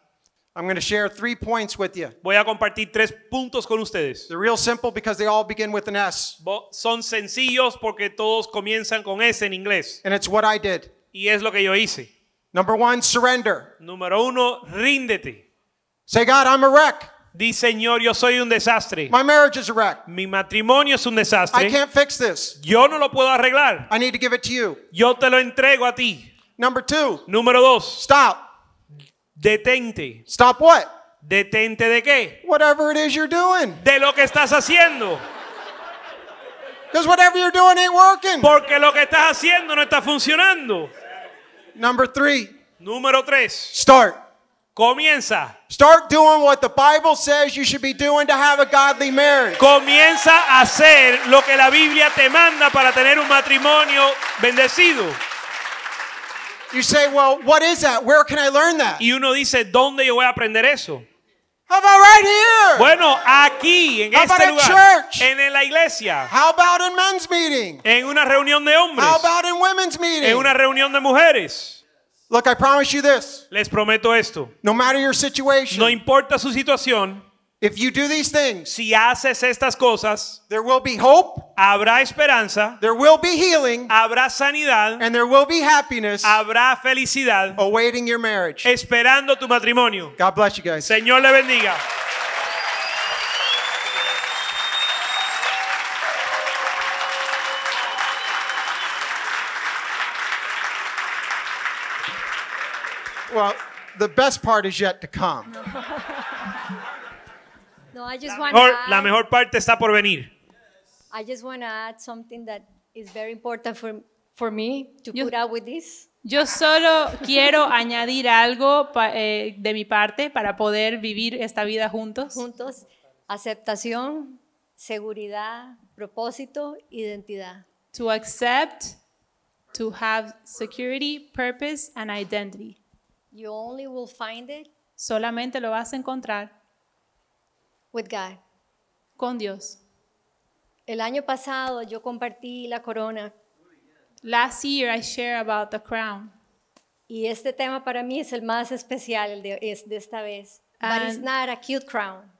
I'm going to share three points with you. voy a compartir tres puntos con ustedes. They're real simple because they all begin with an S, Son sencillos porque todos comienzan con S en inglés. and it's what I did. Y es lo que yo hice. Number one, surrender. Número uno, ríndete. Say, God, I'm a wreck. Di, Señor, yo soy un desastre. My marriage is a wreck. Mi matrimonio es un I desastre. can't fix this. Yo no lo puedo arreglar. I need to give it to you. Yo te lo entrego a ti. Number two, Número dos, stop. detente. Stop what? ¿Detente de qué? Whatever it is you're doing. De lo que estás haciendo. Because whatever you're doing ain't working. Porque lo que estás haciendo no está funcionando. Number three, Número tres, start. comienza. Start doing what the Bible says you should be doing to have a godly marriage. Comienza a hacer lo que la Biblia te manda para tener un matrimonio bendecido. You say, well, what is that? Where can I learn that? Y uno dice, ¿dónde yo voy a aprender eso? How about right here? Bueno, aquí, en How about este at lugar, church? en la iglesia, How about in men's meeting? en una reunión de hombres, How about in women's meeting? en una reunión de mujeres. Look, I promise you this. Les prometo esto. No matter your situation, No importa su situación, if you do these things, si haces estas cosas, there will be hope, habrá esperanza, there will be healing, habrá sanidad, and there will be happiness habrá felicidad awaiting your marriage. esperando tu matrimonio. God bless you guys. Señor le bendiga. Well, the best part is yet to come. No, I just La want mejor, la parte está por venir. I just want to add something that is very important for for me to You- put out with this. Yo solo quiero añadir algo pa- eh, de mi parte para poder vivir esta vida juntos. Juntos, aceptación, seguridad, propósito, identidad. To accept, to have security, purpose, and identity. You only will find it Solamente lo vas a encontrar with God. con Dios. El año pasado yo compartí la corona Last year I shared about the crown. y este tema para mí es el más especial el de, es de esta vez. But it's And- not a cute crown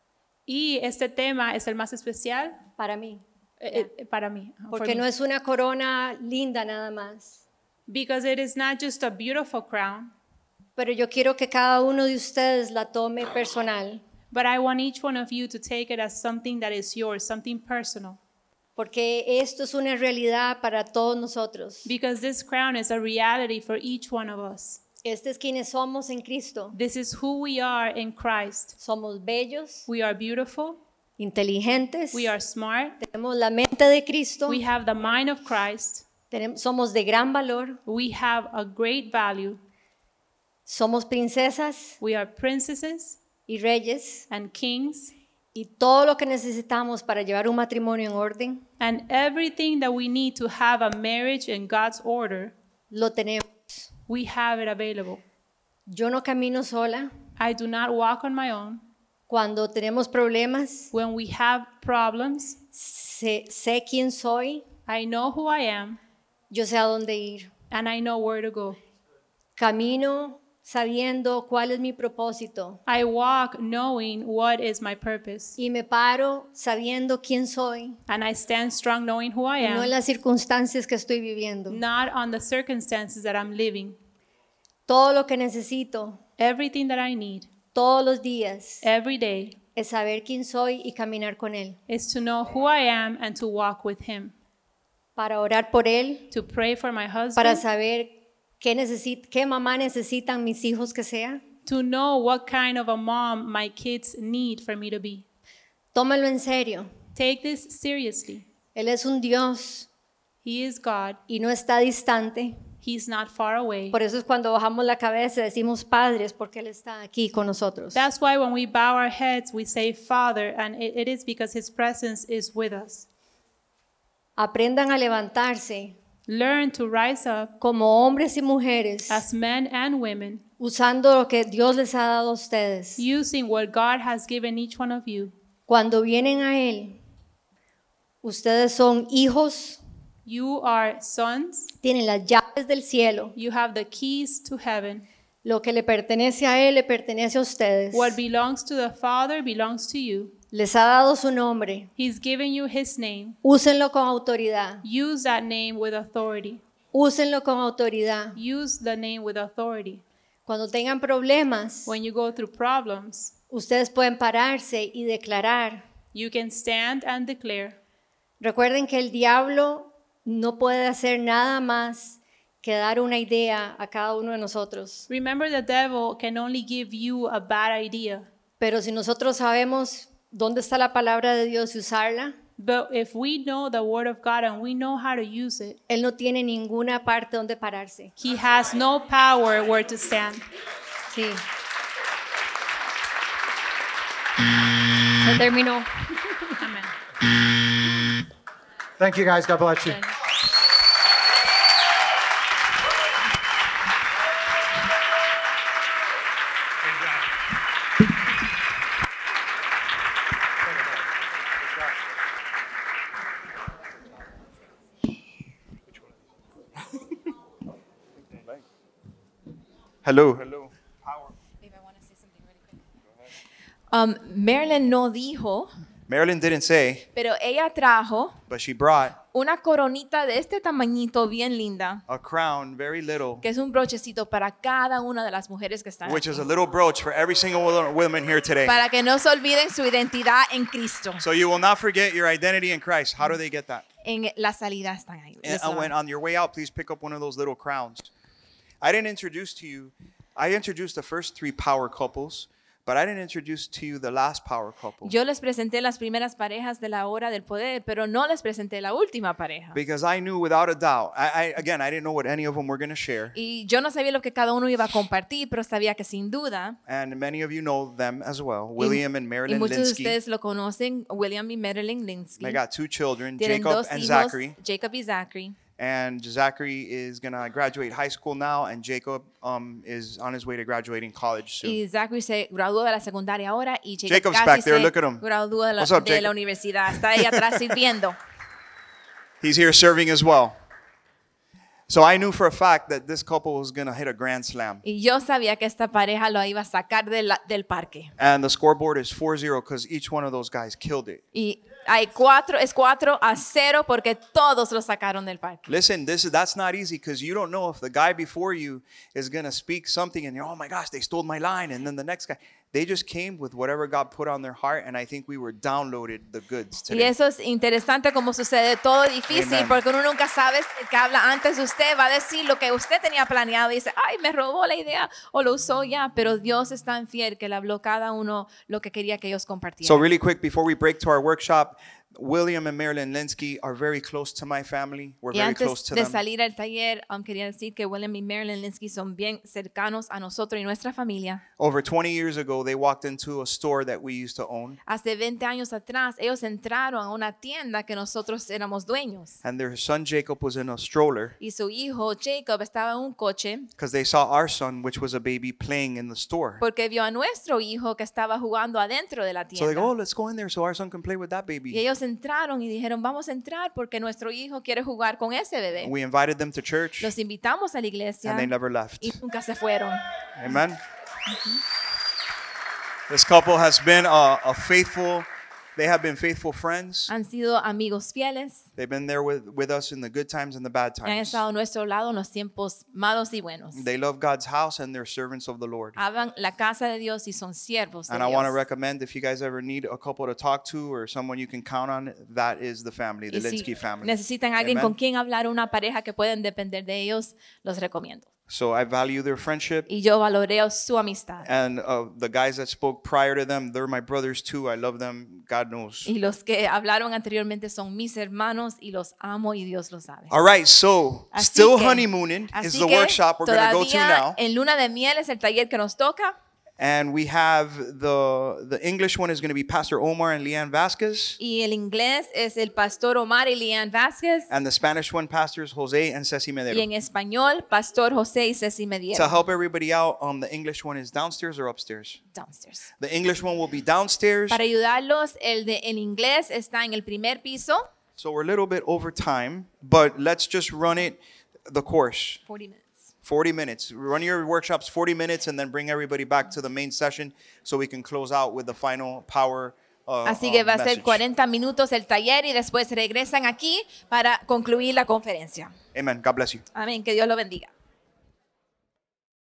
Y este tema es el más especial para mí. eh, eh, para mí. for Porque me. no es una corona linda nada más. Because it is not just a beautiful crown, Pero yo quiero que cada uno de ustedes la tome personal. But I want each one of you to take it as something that is yours, something personal. Porque esto es una realidad para todos nosotros. Because this crown is a reality for each one of us. Este es quienes somos en Cristo. This is who we are in Christ. Somos bellos, We are beautiful, inteligentes, we are smart, tenemos la mente de Cristo, we have the mind of Christ, tenem- somos de gran valor, we have a great value, Somos princesas We are princesses y reyes and kings, y todo lo que necesitamos para llevar un matrimonio en orden and everything that we need to have a marriage in God's order, lo tenemos. we have it available. Yo no camino sola. I do not walk on my own. Cuando tenemos problemas, When we have problems, sé, sé quién soy, I know who I am yo sé a dónde ir. and I know where to go. Camino sabiendo cuál es mi propósito. I walk knowing what is my purpose, y me paro sabiendo quién soy, and I stand strong knowing who I y no en am, las circunstancias que estoy viviendo. not on the circumstances that I'm living. Todo lo que necesito Everything that I need todos los días every day es saber quién soy y caminar con Él, is to know who I am and to walk with Him, para orar por Él, to pray for my para husband, saber qué, necesit qué mamá necesitan mis hijos que sea. to know what kind of a mom my kids need for me to be. Tómelo en serio. Take this seriously. Él es un Dios He is God. y no está distante. He's not far away. Por eso es cuando bajamos la cabeza decimos padres porque Él está aquí con nosotros. That's why when we bow our heads, we say Father, and it, it is because His presence is with us. Aprendan a levantarse Learn to rise up como hombres y mujeres as men and women, usando lo que Dios les ha dado a ustedes. using what God has given each one of you. Cuando vienen a Él, ustedes son hijos, You are sons, tienen las llaves del cielo. you have the keys to heaven. Lo que le pertenece a Él le pertenece a ustedes. What belongs to the Father belongs to you. Les ha dado su nombre. He's given you His name. Úsenlo con autoridad. Use that name with authority. Úsenlo con autoridad. Use the name with authority. Cuando tengan problemas, When you go through problems, ustedes pueden pararse y declarar. you can stand and declare. Recuerden que el diablo no puede hacer nada más que dar una idea a cada uno de nosotros. Remember, the devil can only give you a bad idea. Pero si nosotros sabemos dónde está la palabra de Dios y usarla, But if we know the Word of God and we know how to use it, Él no tiene ninguna parte donde pararse. He has no power where to stand. Sí. Se terminó. Amen. Thank you, guys. God bless you. Hello. Hello. Um, Marilyn no dijo, Marilyn didn't say, pero ella trajo but she brought una coronita de este tamañito bien linda, a crown, very little, que es un brochecito para cada una de las mujeres que están which aquí, is a little brooch for every single wo- woman here today. para que no se olviden su identidad en Cristo. So you will not forget your identity in Christ. How do they get that? En la salida están ahí. And uh, when on your way out, please pick up one of those little crowns. I didn't introduce to you. I introduced the first three power couples, but I didn't introduce to you the last power couple Yo les presenté las primeras parejas de la hora del poder, pero no les presenté la última pareja. because I knew without a doubt. I, I again, I didn't know what any of them were going to share, Y yo no sabía lo que cada uno iba a compartir, pero sabía que sin duda, and many of you know them as well. y- William and y Marilyn muchos de ustedes lo conocen, William y Marilyn Linsky. They got two children, Tienen Jacob dos and hijos, Zachary. Jacob y Zachary. And Zachary is gonna graduate high school now, and Jacob um, is on his way to graduating college soon. Y Zachary se graduó de la secundaria ahora y Jacob Jacob's casi back there, se look at him. graduó de la, What's up, de la universidad. Está ahí atrás sirviendo. He's here serving as well. So I knew for a fact that this couple was gonna hit a grand slam. Y yo sabía que esta pareja lo iba a sacar de la- del parque. And the scoreboard is 4-0 because each one of those guys killed it. Y hay cuatro, es cuatro a cero porque todos lo sacaron del parque. Listen, this is that's not easy because you don't know if the guy before you is gonna speak something and you're, oh my gosh, they stole my line, and then the next guy. They just came with whatever God put on their heart, and I think we were downloaded the goods Y today. eso es interesante como sucede todo difícil Amen. porque uno nunca sabe el que habla antes de usted va a decir lo que usted tenía planeado y dice, ay, me robó la idea o lo usó ya, pero Dios es tan fiel que le habló cada uno lo que quería que ellos compartieran. So really quick before we break to our workshop, William and Marilyn Linsky are very close to my family. We're Y very close antes to de them. salir al taller, um, quería decir que William y Marilyn Linsky son bien cercanos a nosotros y nuestra familia. Over 20 years ago, they walked into a store that we used to own, Hace 20 años atrás, ellos entraron a una tienda que nosotros éramos dueños. and their son Jacob was in a stroller Y su hijo Jacob estaba en un coche because they saw our son, which was a baby, playing in the store. porque vio a nuestro hijo que estaba jugando adentro de la So they go, oh, tienda. let's go in there so our son can play with that Y baby. Ellos entraron y dijeron, vamos a entrar porque nuestro hijo quiere jugar con ese bebé. We invited them to church, Los invitamos a la iglesia and they never left. y nunca se fueron. Amen. This couple has been a, a faithful, they have been faithful friends. Han sido amigos fieles They've been there with, with us in the good times and the bad y han times. estado a nuestro lado en los tiempos malos y buenos. They love God's house and they're servants of the Lord. Aman la casa de Dios y son siervos de And I want to recommend if you guys ever need a couple to talk to or someone you can count on, that is the family, the Y si Linsky family. necesitan alguien Amen. con quien hablar, una pareja que pueden depender de ellos, los recomiendo. So I value their friendship. Y yo valoreo su amistad. And uh, the guys that spoke prior to them, they're my brothers too. I love them. God knows. Y los que hablaron anteriormente son mis hermanos y los amo y Dios lo sabe. All right, so Así still que- honeymooning is the workshop we're going to go to now. En luna de miel es el taller que nos toca. And we have the the English one is going to be Pastor Omar and Leanne Vasquez. Y el inglés es el pastor Omar y Lian Vázquez. And the Spanish one, Pastors Jose and Ceci Medero. Y en español, pastor José y Ceci Medero. To help everybody out, um, the English one is downstairs or upstairs? Downstairs. The English one will be downstairs. Para ayudarlos, el de en inglés está en el primer piso. So we're a little bit over time, but let's just run it the course. 40 minutes. 40 minutes. Run your workshops 40 minutes and then bring everybody back to the main session so we can close out with the final power. Uh, Así que uh, va a ser message. 40 minutos el taller y después regresan aquí para concluir la conferencia. Amen. God bless you. Amén. Que Dios lo bendiga.